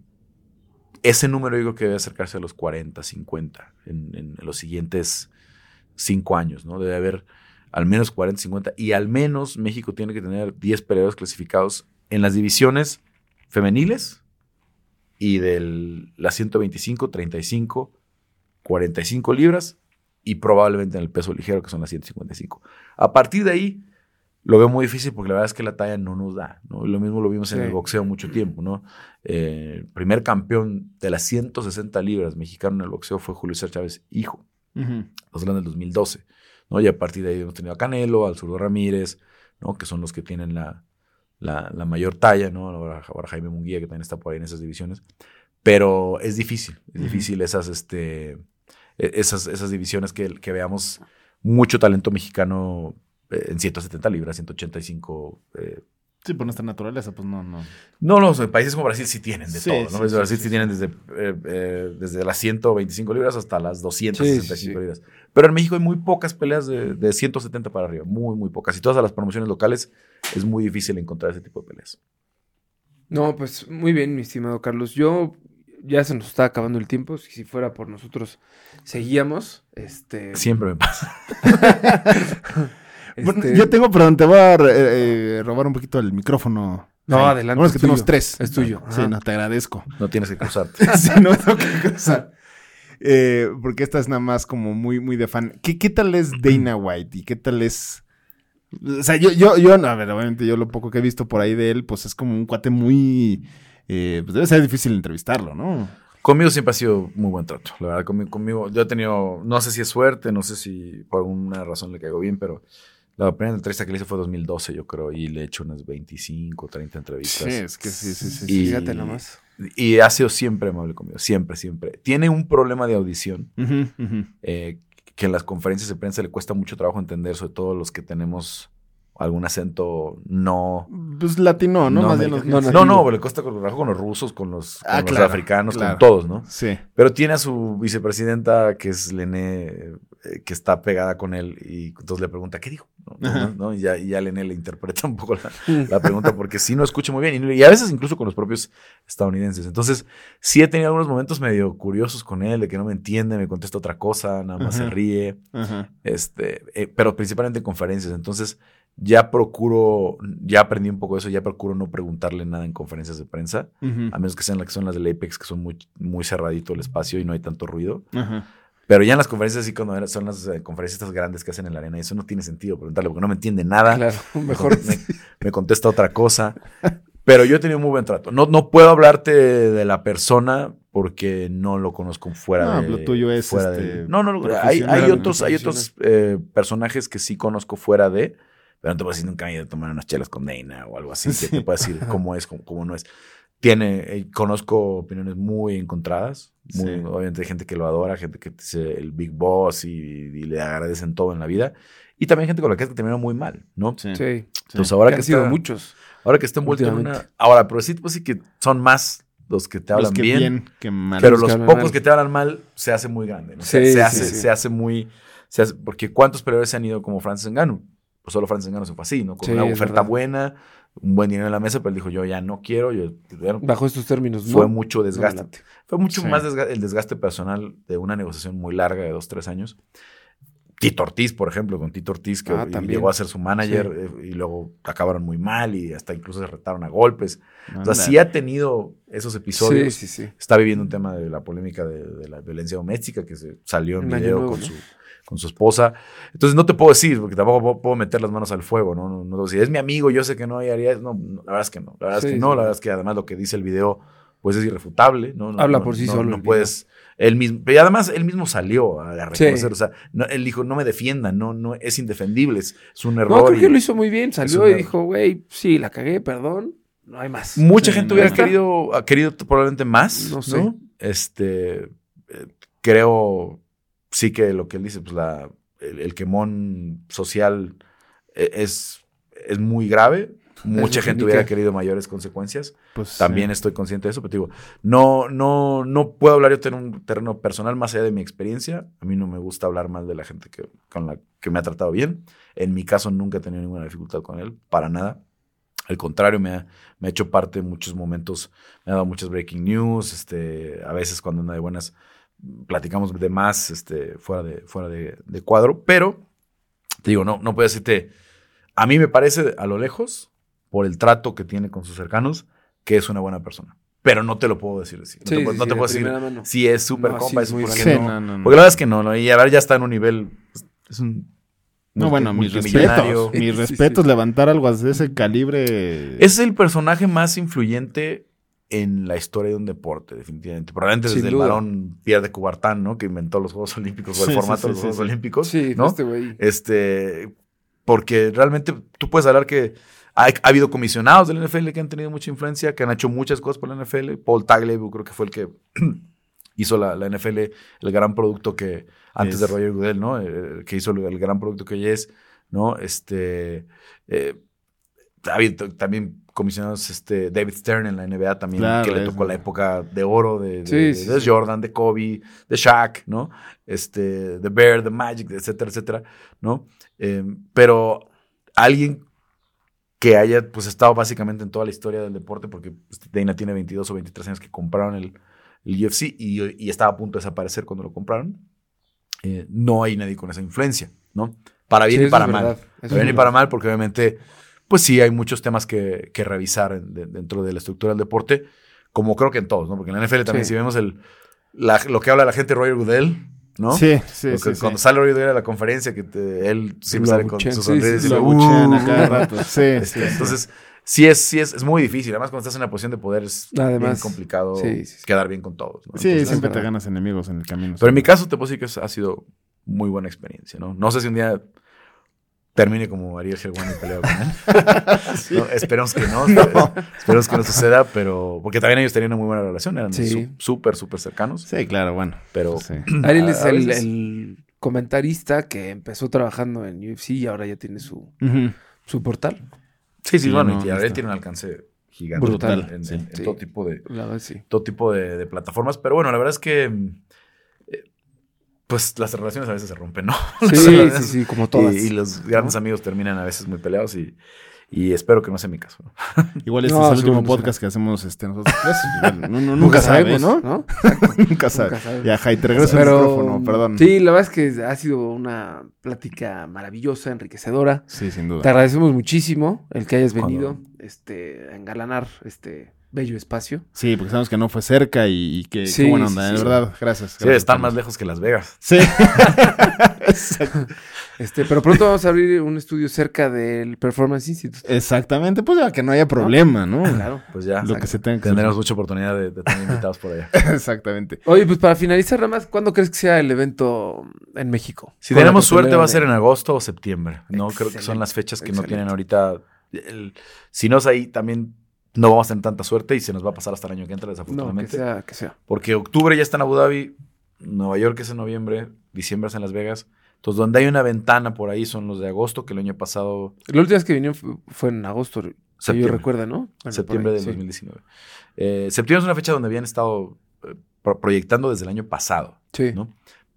ese número creo que debe acercarse a los 40, 50 en, en los siguientes cinco años, ¿no? Debe haber al menos 40, 50 y al menos México tiene que tener 10 peleadores clasificados en las divisiones femeniles y de las 125, 35, 45 libras y probablemente en el peso ligero, que son las 155. A partir de ahí, lo veo muy difícil porque la verdad es que la talla no nos da, ¿no? Lo mismo lo vimos en el boxeo mucho tiempo, ¿no? Eh, el primer campeón de las 160 libras mexicano en el boxeo fue Julio César Chávez, hijo. Los grandes del 2012, ¿no? Y a partir de ahí hemos tenido a Canelo, al Zurdo Ramírez, ¿no? Que son los que tienen la, la, la mayor talla, ¿no? Ahora, ahora Jaime Munguía, que también está por ahí en esas divisiones. Pero es difícil, es difícil esas, este, e- esas, esas divisiones que, que veamos mucho talento mexicano eh, en 170 libras, 185. eh. Sí, por nuestra naturaleza, pues no, no. No, no, o sea, países como Brasil sí tienen de Sí, todo, ¿no? sí, sí, Brasil sí, tienen desde, eh, eh, desde las 125 libras hasta las 265 Sí, sí, sí. libras. Pero en México hay muy pocas peleas de, de 170 para arriba, muy, muy pocas. Y todas las promociones locales es muy difícil encontrar ese tipo de peleas. No, pues muy bien, mi estimado Carlos. Yo ya se nos está acabando el tiempo. Si, si fuera por nosotros, seguíamos. Este, Siempre me pasa. <laughs> <laughs> Bueno, este- yo tengo, perdón, te voy a eh, eh, robar un poquito el micrófono. No, adelante, Bueno, es que tenemos tres. Es tuyo. Sí, no, te agradezco. No tienes que cruzarte. <laughs> sí, no tengo que cruzar. Eh, porque esta es nada más como muy, muy de fan. ¿Qué, qué tal es Dana White? ¿Y qué tal es...? O sea, yo, yo, yo, no, a ver, obviamente yo lo poco que he visto por ahí de él, pues es como un cuate muy... eh, pues debe ser difícil entrevistarlo, ¿no? Conmigo siempre ha sido muy buen trato. La verdad, conmigo, conmigo yo he tenido, no sé si es suerte, no sé si por alguna razón le caigo bien, pero la primera entrevista que le hice fue 2012, yo creo, y le he hecho unas 25, 30 entrevistas. es que sí, sí, sí. Y- Fíjate nomás. Y ha sido siempre amable conmigo, siempre, siempre. Tiene un problema de audición eh, que en las conferencias de prensa le cuesta mucho trabajo entender, sobre todo los que tenemos algún acento no... Pues latino, ¿no? no, Más bien los- no, no, pero le cuesta con, trabajo con los rusos, con los, con Ah, los claro, africanos, claro. con todos, ¿no? Sí. Pero tiene a su vicepresidenta, que es Lené, eh, que está pegada con él, y entonces le pregunta, ¿qué dijo? ¿No? Y, ya, y ya Lené le interpreta un poco la, la pregunta, porque sí no escucha muy bien, y, y a veces incluso con los propios estadounidenses. Entonces, sí he tenido algunos momentos medio curiosos con él, de que no me entiende, me contesta otra cosa, nada más se ríe, Ajá. este, eh, pero principalmente en conferencias. Entonces, ya procuro, ya aprendí un poco de eso, ya procuro no preguntarle nada en conferencias de prensa, a menos que sean las que son las del Apex, que son muy, muy cerradito el espacio y no hay tanto ruido. Pero ya en las conferencias, así cuando son las eh, conferencias estas grandes que hacen en la arena, eso no tiene sentido preguntarle porque no me entiende nada. Claro, <laughs> Me mejor. Me, me contesta otra cosa. Pero yo he tenido muy buen trato. No, no puedo hablarte de la persona porque no lo conozco fuera No, de. lo tuyo es, fuera este, de- no, no, hay, hay otros, hay otros eh, personajes que sí conozco fuera de. Pero no te puedo decir nunca he ido a tomar unas chelas con Dana o algo así. Sí. Que te <laughs> pueda decir cómo es, cómo, cómo no es. Tiene, eh, conozco opiniones muy encontradas. Muy, Sí. Obviamente hay gente que lo adora, gente que dice el Big Boss y, y le agradecen todo en la vida. Y también gente con la que terminó muy mal, ¿no? Sí. Sí. Entonces ahora Que que, han sido está, muchos. ahora que está envuelto en una... Ahora, pero sí, pues sí que son más los que te Los hablan que bien, bien, que mal. pero los los pocos mal. que te hablan mal se hace muy grande. ¿no? se, Sí, se sí, hace, sí. se hace muy... se hace- porque ¿cuántos peleadores se han ido como Francis Ngannou? Pues solo Francis Ngannou se fue así, ¿no? Con Sí, una oferta buena, un buen dinero en la mesa, pero él dijo, yo ya no quiero, yo... Bajo estos términos, ¿no? fue mucho No desgaste. Fue mucho Sí. más desga- el desgaste personal de una negociación muy larga de dos, tres años. Tito Ortiz, por ejemplo, con Tito Ortiz, que Ah, llegó a ser su manager Sí. eh, y luego acabaron muy mal y hasta incluso se retaron a golpes. O sea, sí ha tenido esos episodios. Sí, sí, sí. Está viviendo un tema de la polémica de, de la violencia doméstica que se salió en Un video nuevo, con ¿no? su con su esposa. Entonces no te puedo decir, porque tampoco puedo- meter las manos al fuego, ¿no? No, no, si es mi amigo, yo sé que no haría eso. No, no, la verdad es que no. La verdad es que no. sí. La verdad es que además lo que dice el video, pues es irrefutable, ¿no? No- Habla no- por sí no- solo No puedes. Él mismo, y además él mismo salió a, reconocer, Sí. o sea, no- él dijo, no me defiendan, no, no, es indefendible, es, es un No, error. creo y- que lo hizo muy bien. Salió y dijo, güey, sí, la cagué, perdón. No hay más. Mucha gente no, hubiera querido, ha querido probablemente más. No No sé. Este, eh, creo sí que lo que él dice, pues la, el, el quemón social eh, es, es muy grave. Mucha gente hubiera querido mayores consecuencias. Pues, También sí. estoy consciente de eso, pero digo, no, no, no puedo hablar yo en un terreno personal más allá de mi experiencia. A mí no me gusta hablar mal de la gente que, con la que me ha tratado bien. En mi caso nunca he tenido ninguna dificultad con él, para nada. Al contrario, me ha, me ha hecho parte en muchos momentos, me ha dado muchas breaking news, este, a veces cuando anda de buenas platicamos de más este, fuera, de, fuera de, de cuadro, pero te digo, no, no puedo decirte, a mí me parece a lo lejos, por el trato que tiene con sus cercanos, que es una buena persona. Pero no te lo puedo decir. así. No te, puedo- sí, no sí, te de puedo decir si es súper No, compa, es muy porque no. no, no, no. Porque la verdad es que no, ¿no? Y a ver, ya está en un nivel, es un... No, multi- bueno, mis respetos. Mis Sí, sí, respetos, sí. levantar algo de ese calibre. Es el personaje más influyente en la historia de un deporte, definitivamente. Probablemente Sin desde duda. el varón Pierre de Coubertin, ¿no? Que inventó los Juegos Olímpicos o el Sí, formato sí, de los Juegos. Olímpicos, Sí, ¿no? este güey. Este, porque realmente tú puedes hablar que ha, ha habido comisionados del NFL que han tenido mucha influencia, que han hecho muchas cosas por la NFL. Paul Tagliabue creo que fue el que <clears throat> hizo la, la NFL, el gran producto que antes Es. de Roger Goodell, ¿no? Eh, que hizo el, el gran producto que hoy es, ¿no? Este, eh, también comisionados este, David Stern en la NBA también, Claro, que le tocó la época de oro de, de- Sí, de- sí, de sí. Jordan, de Kobe, de Shaq, ¿no? Este, de Bear, de Magic, etcétera, etcétera, ¿no? Eh, pero alguien que haya pues estado básicamente en toda la historia del deporte, porque pues, Dana tiene 22 o 23 años que compraron el, el UFC y, y estaba a punto de desaparecer cuando lo compraron. Eh, no hay nadie con esa influencia, ¿no? Para bien y para mal. verdad, Para bien y para mal, porque obviamente, pues sí, hay muchos temas que, que revisar en- de- dentro de la estructura del deporte, como creo que en todos, ¿no? Porque en la NFL también, Sí. si vemos el, la- lo que habla la gente de Roger Goodell, ¿no? Sí, sí, que sí, sí. Cuando sale Roger Goodell a la conferencia, que te- él siempre Lo sale con sus sonrisas sí, y Lo abuchean a "Uh". cada rato. <laughs> Sí, Este, sí. Entonces, sí es, sí es, es muy difícil. Además, cuando estás en una posición de poder es bien Además, complicado sí, sí, sí. quedar bien con todos. ¿no? Sí, Entonces, siempre te ganas enemigos en el camino. pero en mi caso, te puedo decir que ha sido muy buena experiencia, ¿no? No sé si un día termine como Ariel Helwani peleado con él. <laughs> No, esperemos que no, <laughs> esperemos que no suceda, pero porque también ellos tenían una muy buena relación, eran Sí. súper, súper cercanos, Sí, claro, bueno. pero Sí. <clears throat> Ariel es el, comentarista que empezó trabajando en UFC y ahora ya tiene su, su portal. sí, sí, Sí, bueno, no, y no Ariel tiene un alcance gigante Brutal, en, sí. en- en Sí. todo tipo de, La verdad, sí. todo tipo de, de plataformas. Pero bueno, la verdad es que pues las relaciones a veces se rompen, ¿no? <laughs> Sí, sí, sí, como todas. Y, y los grandes amigos terminan a veces muy peleados y, y espero que no sea mi caso. ¿no? <laughs> Igual este No, es el último podcast que hacemos este, nosotros no- <laughs> no- nunca sabe, sabemos, ¿no? nunca sabe. Nunca sabe. Ya, Jai, te regreso el Pero micrófono, perdón. sí, la verdad es que ha sido una plática maravillosa, enriquecedora. Sí, sin duda. Te agradecemos muchísimo el que hayas Cuando- venido este, a engalanar este bello espacio. Sí, porque sabemos que no fue cerca y, y que Sí, qué buena onda, sí, de sí. verdad. Gracias. Sí, gracias, están más lejos que Las Vegas. Sí. <laughs> Este, pero pronto vamos a abrir un estudio cerca del Performance Institute. Exactamente, pues ya que no haya problema, ¿no? Claro. Pues ya Lo que se tenga que tendremos mucha oportunidad de, de tener invitados por allá. <laughs> Exactamente. Oye, pues para finalizar, nada más, ¿cuándo crees que sea el evento en México? Si tenemos suerte va a ser en agosto o septiembre. No creo que son las fechas que no tienen ahorita. el- si no es ahí, también no vamos a tener tanta suerte y se nos va a pasar hasta el año que entra, No, que desafortunadamente. sea, que sea. Porque octubre ya está en Abu Dhabi, Nueva York es en noviembre, diciembre es en Las Vegas. Entonces, donde hay una ventana por ahí son los de agosto, que el año pasado, La última vez que vinieron fue, en agosto, que yo Septiembre. recuerda, ¿no? Bueno, septiembre del ahí, sí. 2019. Eh, septiembre es una fecha donde habían estado eh, pro- proyectando desde el año pasado. Sí. ¿no?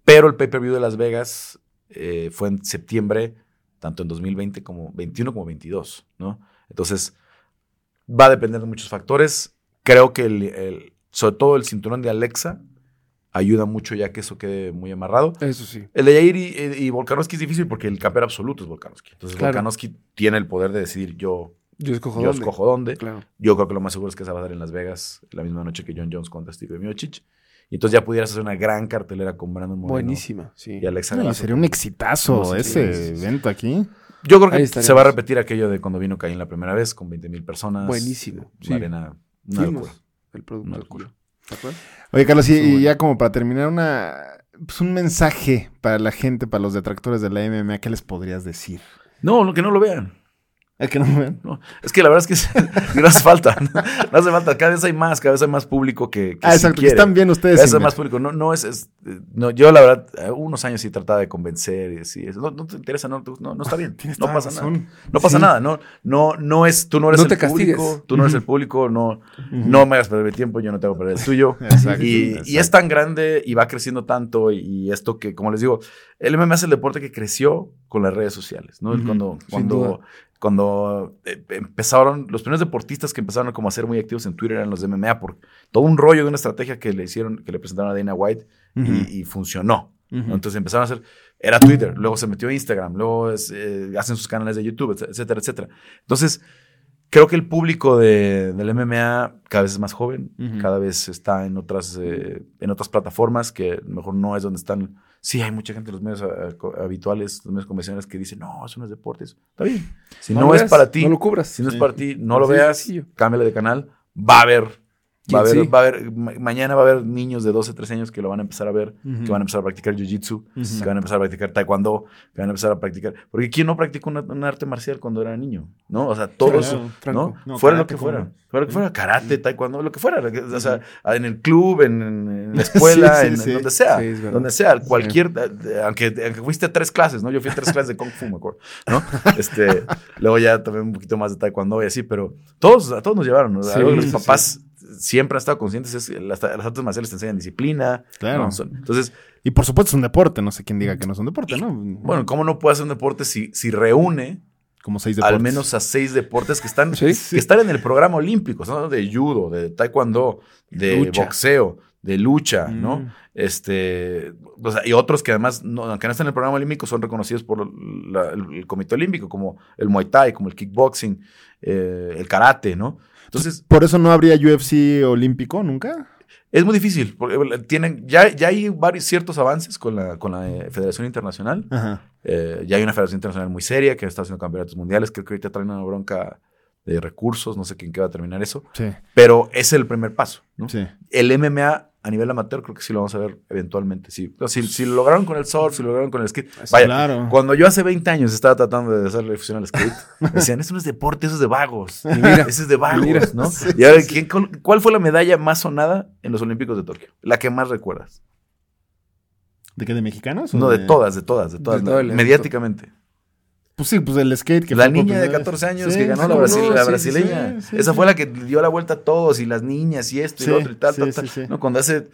Pero el pay-per-view de Las Vegas eh, fue en septiembre, tanto en 2020 como 21 como 22, ¿no? Entonces, va a depender de muchos factores. Creo que el, el- sobre todo el cinturón de Alexa ayuda mucho ya que eso quede muy amarrado. Eso sí. El de Jair y, y Volkanovski es difícil porque el campeón absoluto es Volkanovski. Entonces, Claro. Volkanovski tiene el poder de decidir yo, Yo escojo yo dónde. escojo dónde. Claro. Yo creo que lo más seguro es que se va a dar en Las Vegas la misma noche que John Jones contra Steve Miocic. Y entonces ya pudieras hacer una gran cartelera con Brandon Moreno. Buenísima, sí. Y Alexa No, sería un exitazo No, ese sí, sí, sí. evento aquí. Yo creo que se va a repetir aquello de cuando vino Caín la primera vez con 20 mil personas. Buenísimo, sí. arena. Una locura. el producto. Una locura. ¿De acuerdo? Oye, Carlos, y, ya como para terminar, una pues un mensaje para la gente, para los detractores de la MMA, ¿qué les podrías decir? No, no, que no lo vean. ¿El que no me ven? No, es que la verdad es que <laughs> no hace falta. No hace falta. Cada vez hay más, cada vez hay más público que, que Ah, sí exacto, que están bien ustedes. Cada vez hay más público. No, no es, es- eh, no, yo la verdad, eh, unos años sí trataba de convencer y decir, no, no te interesa, no, no, no está bien. No pasa razón. nada. No pasa Sí. nada. No, no, no es, tú no eres No el castigues. público, tú no eres el público, no, no me hagas perder mi tiempo, yo no te hago perder el tuyo. <laughs> Exacto, Y, exacto. y es tan grande y va creciendo tanto y, esto que, como les digo, el MMA es el deporte que creció con las redes sociales, ¿no? Cuando. Cuando eh, empezaron, los primeros deportistas que empezaron como a ser muy activos en Twitter eran los de MMA por todo un rollo de una estrategia que le hicieron, que le presentaron a Dana White y- funcionó. Entonces empezaron a hacer, era Twitter, luego se metió a Instagram, luego es, eh, hacen sus canales de YouTube, etc- etcétera, etcétera. Entonces, creo que el público de, del MMA cada vez es más joven, cada vez está en otras, eh, en otras plataformas que mejor no es donde están. Sí, hay mucha gente en los medios eh, co- habituales, los medios convencionales que dicen, no, eso no es deportes. Está bien. Si no, es veas, para ti, No lo cubras. si no es Sí. para ti, no lo veas, sencillo. cámbiale de canal, va a haber. Va a, ¿Quién haber, sí? va a haber, ma- mañana va a haber niños de 12, 13 años que lo van a empezar a ver, que van a empezar a practicar jiu-jitsu, que van a empezar a practicar taekwondo, que van a empezar a practicar. Porque ¿quién no practicó una- un arte marcial cuando era niño? ¿No? O sea, todos, Claro, ¿no? Fuera lo que ¿cómo fuera. Fuera lo que fuera, karate, taekwondo, lo que fuera. O sea, en el club, en, la <laughs> <laughs> escuela, Sí, sí, en, donde sea. Donde sea, cualquier, eh, aunque, aunque fuiste a tres clases, ¿no? Yo fui a tres clases de Kung Fu, me acuerdo, ¿no? <laughs> Este, luego ya también un poquito más de taekwondo y así, pero todos, a todos nos llevaron, ¿no? Los papás siempre han estado conscientes es que las, las artes marciales te enseñan disciplina. Claro. ¿no? Son- entonces, Y por supuesto es un deporte, no sé quién diga que no es un deporte, ¿no? bueno, ¿cómo no puede hacer un deporte si, si reúne como seis deportes. al menos a seis deportes que están, Sí. que están en el programa olímpico, ¿no? de judo, de taekwondo, de Lucha. boxeo, de lucha, ¿no? Mm. Este, o sea, y otros que además, no, aunque no están en el programa olímpico, son reconocidos por la- el, el Comité Olímpico, como el Muay Thai, como el kickboxing, eh, el karate, ¿no? Entonces, Por eso no habría UFC olímpico nunca. es muy difícil, porque tienen, ya, ya hay varios ciertos avances con la, con la eh, Federación Internacional. Ajá. Eh, ya hay una federación internacional muy seria que está haciendo campeonatos mundiales. Creo que ahorita traen una bronca de recursos. No sé quién qué va a terminar eso. Sí, Pero es el primer paso. ¿no? sí. El MMA a nivel amateur creo que sí lo vamos a ver eventualmente. Sí. Si, si lo lograron con el surf, si lo lograron con el skate. Vaya, claro. cuando yo hace 20 años estaba tratando de hacer la difusión al skate, me <laughs> decían, eso no es deporte, eso es de vagos. Y mira, Eso es de vagos, mira. ¿no? Sí, y ahora, sí, sí. ¿quién- cuál, cuál fue la medalla más sonada en los Olímpicos de Tokio? La que más recuerdas. ¿De qué? ¿De mexicanos? No, de todas, de todas, de todas. De el evento. mediáticamente. Pues sí, pues el skate. Que la fue niña de primera vez. 14 años Sí, que ganó la, cómo Brasil- no, la sí, brasileña. sí, sí, Esa fue la que dio la vuelta a todos y las niñas y esto y lo otro y tal, tal, tal. No, cuando hace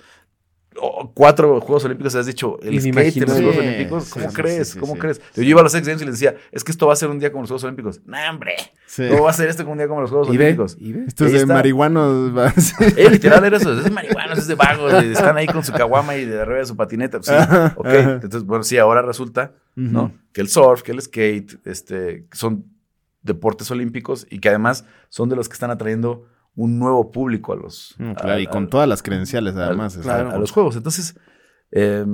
oh, cuatro Juegos Olímpicos has dicho el skate en los Juegos Sí, Olímpicos, sí, ¿cómo sí, crees? sí, sí, ¿Cómo sí. crees? Yo iba a los X Games y les decía, es que esto va a ser un día como los Juegos Olímpicos. No, hombre, Sí. ¿cómo va a ser esto como un día como los Juegos. Olímpicos? ¿Y ve? Esto es Ahí de está. marihuanos. <laughs> sí. <laughs> Eh, literal era eso, es de marihuanos, es de vagos, están ahí con su caguama y de arriba de su patineta. Sí, Ajá, ok. Entonces, bueno, sí, ahora resulta, ¿no? Que el surf, que el skate, este, son deportes olímpicos y que además son de los que están atrayendo un nuevo público a los... Mm, a- claro, y a- con todas las credenciales, además. a- exacto. a, los juegos. Entonces, eh,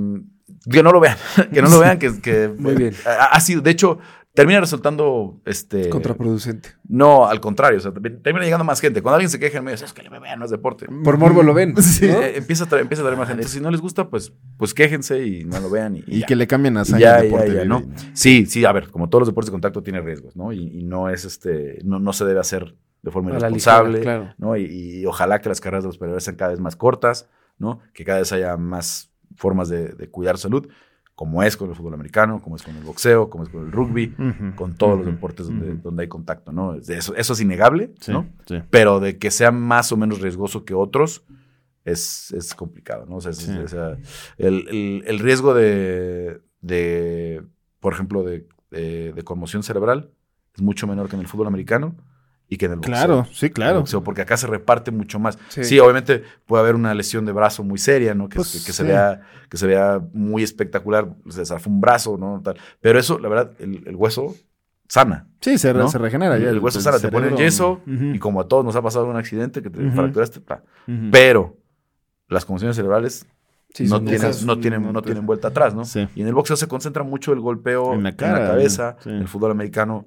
que no lo vean, <laughs> que no lo vean, que, que Muy bien. Ha, ha sido, de hecho, termina resultando, este, Contraproducente. no, al contrario, o sea, termina llegando más gente. Cuando alguien se queja en medio, es que el MMA no es deporte. Por morbo lo ven. <laughs> Sí. ¿no? Eh, empieza, a traer, empieza a traer más gente. Entonces, si no les gusta, pues, pues quéjense y no lo vean. Y, que le cambien a ya, ya, deporte. ¿no? Sí, sí, a ver, como todos los deportes de contacto tiene riesgos, ¿no? Y, y no es este, no, no se debe hacer de forma irresponsable, ligera, claro. ¿no? Y, y ojalá que las carreras de los peleadores sean cada vez más cortas, ¿no? Que cada vez haya más formas de, de cuidar salud, como es con el fútbol americano, como es con el boxeo, como es con el rugby, con todos los deportes donde, hay contacto, ¿no? Eso, eso es innegable, Sí, ¿no? sí. Pero de que sea más o menos riesgoso que otros es, es complicado, ¿no? O sea, es- Sí. el, el- el riesgo de, de, por ejemplo, de, de- de conmoción cerebral es mucho menor que en el fútbol americano y que en el boxeo. Claro, sí, En el claro. boxeo, porque acá se reparte mucho más. Sí. Sí. obviamente puede haber una lesión de brazo muy seria, ¿no? Que, Pues, que- que se vea, que se vea muy espectacular, se zafó un brazo, ¿no? Tal. Pero eso, la verdad, el, el hueso sana. Sí, se, re- ¿no? se regenera. ya el hueso sana, te ponen cerebro- yeso y como a todos nos ha pasado un accidente que te Ujú. fracturaste, pa. Ujú. pero las conmociones cerebrales Sí, no, tienen, esas- no, tienen, no no te- tienen vuelta atrás, ¿no? Sí. Y en el boxeo se concentra mucho el golpeo En en la la, cara, cabeza. sí. En el fútbol americano,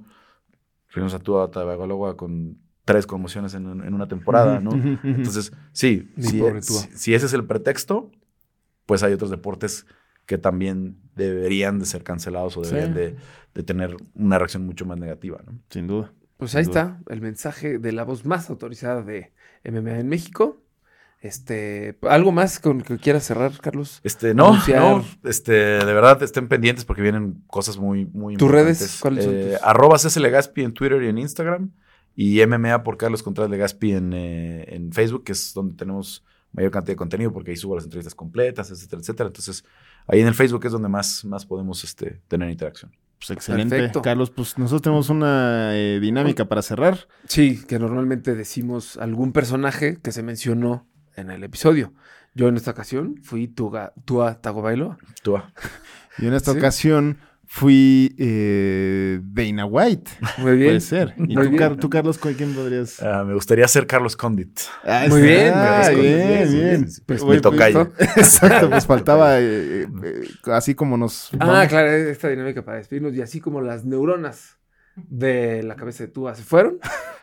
Rino Satua Tagovailoa con tres conmociones en, en una temporada, ¿no? <laughs> Entonces, sí, Mi si, Tua. si- si ese es el pretexto, pues hay otros deportes que también deberían de ser cancelados o Sí. deberían de, de tener una reacción mucho más negativa, ¿no? Sin duda. Pues ahí duda. está el mensaje de la voz más autorizada de MMA en México. Este, ¿algo más con que quieras cerrar, Carlos? Este, no, Anunciar. no, este, de verdad estén pendientes porque vienen cosas muy, muy ¿Tus redes? importantes. ¿Cuáles son Eh, tus? Arroba CC Legaspi en Twitter y en Instagram y MMA por Carlos Contreras Legaspi en, eh, en Facebook, que es donde tenemos mayor cantidad de contenido porque ahí subo las entrevistas completas, etcétera, etcétera. Entonces, ahí en el Facebook es donde más, más podemos este, tener interacción. Pues excelente. Perfecto. Carlos, pues nosotros tenemos una eh, dinámica para cerrar. Sí, que normalmente decimos algún personaje que se mencionó en el episodio. Yo en esta ocasión fui Tua, Tua Tagovailoa. Tú, ah. Y en esta Sí. ocasión fui eh, Dana White. Muy bien. Puede ser. ¿Y tú, bien. Car- tú, Carlos, con quién podrías? Ah, me gustaría ser Carlos Condit. Ah, Muy bien, Ah, bien, bien. Pues. Me. <laughs> Exacto, pues faltaba, eh, eh, eh, así como nos... Ah, vamos- claro, esta dinámica para despedirnos. Y así como las neuronas de la cabeza de Tua se fueron,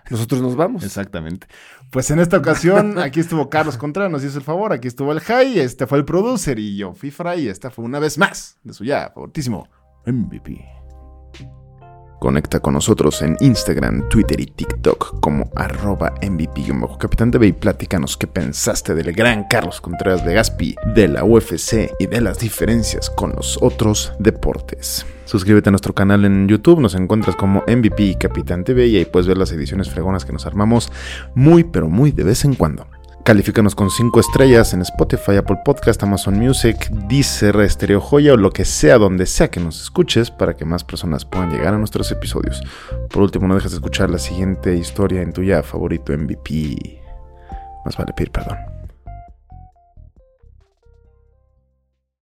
nosotros nos vamos. Exactamente. Pues en esta ocasión, aquí estuvo Carlos Contreras, nos hizo el favor, aquí estuvo el Jai, este fue el producer y yo fui Fray, y esta fue una vez más de su ya favoritísimo MVP. Conecta con nosotros en Instagram, Twitter y TikTok como arroba MVP-Capitán y platícanos qué pensaste del gran Carlos Contreras de Gaspi, de la UFC y de las diferencias con los otros deportes. Suscríbete a nuestro canal en YouTube, nos encuentras como MVP Capitán TV y ahí puedes ver las ediciones fregonas que nos armamos muy pero muy de vez en cuando. Califícanos con 5 estrellas en Spotify, Apple Podcast, Amazon Music, Deezer, Stereo Joya o lo que sea donde sea que nos escuches para que más personas puedan llegar a nuestros episodios. Por último, no dejes de escuchar la siguiente historia en tu ya favorito MVP. Más vale pedir perdón.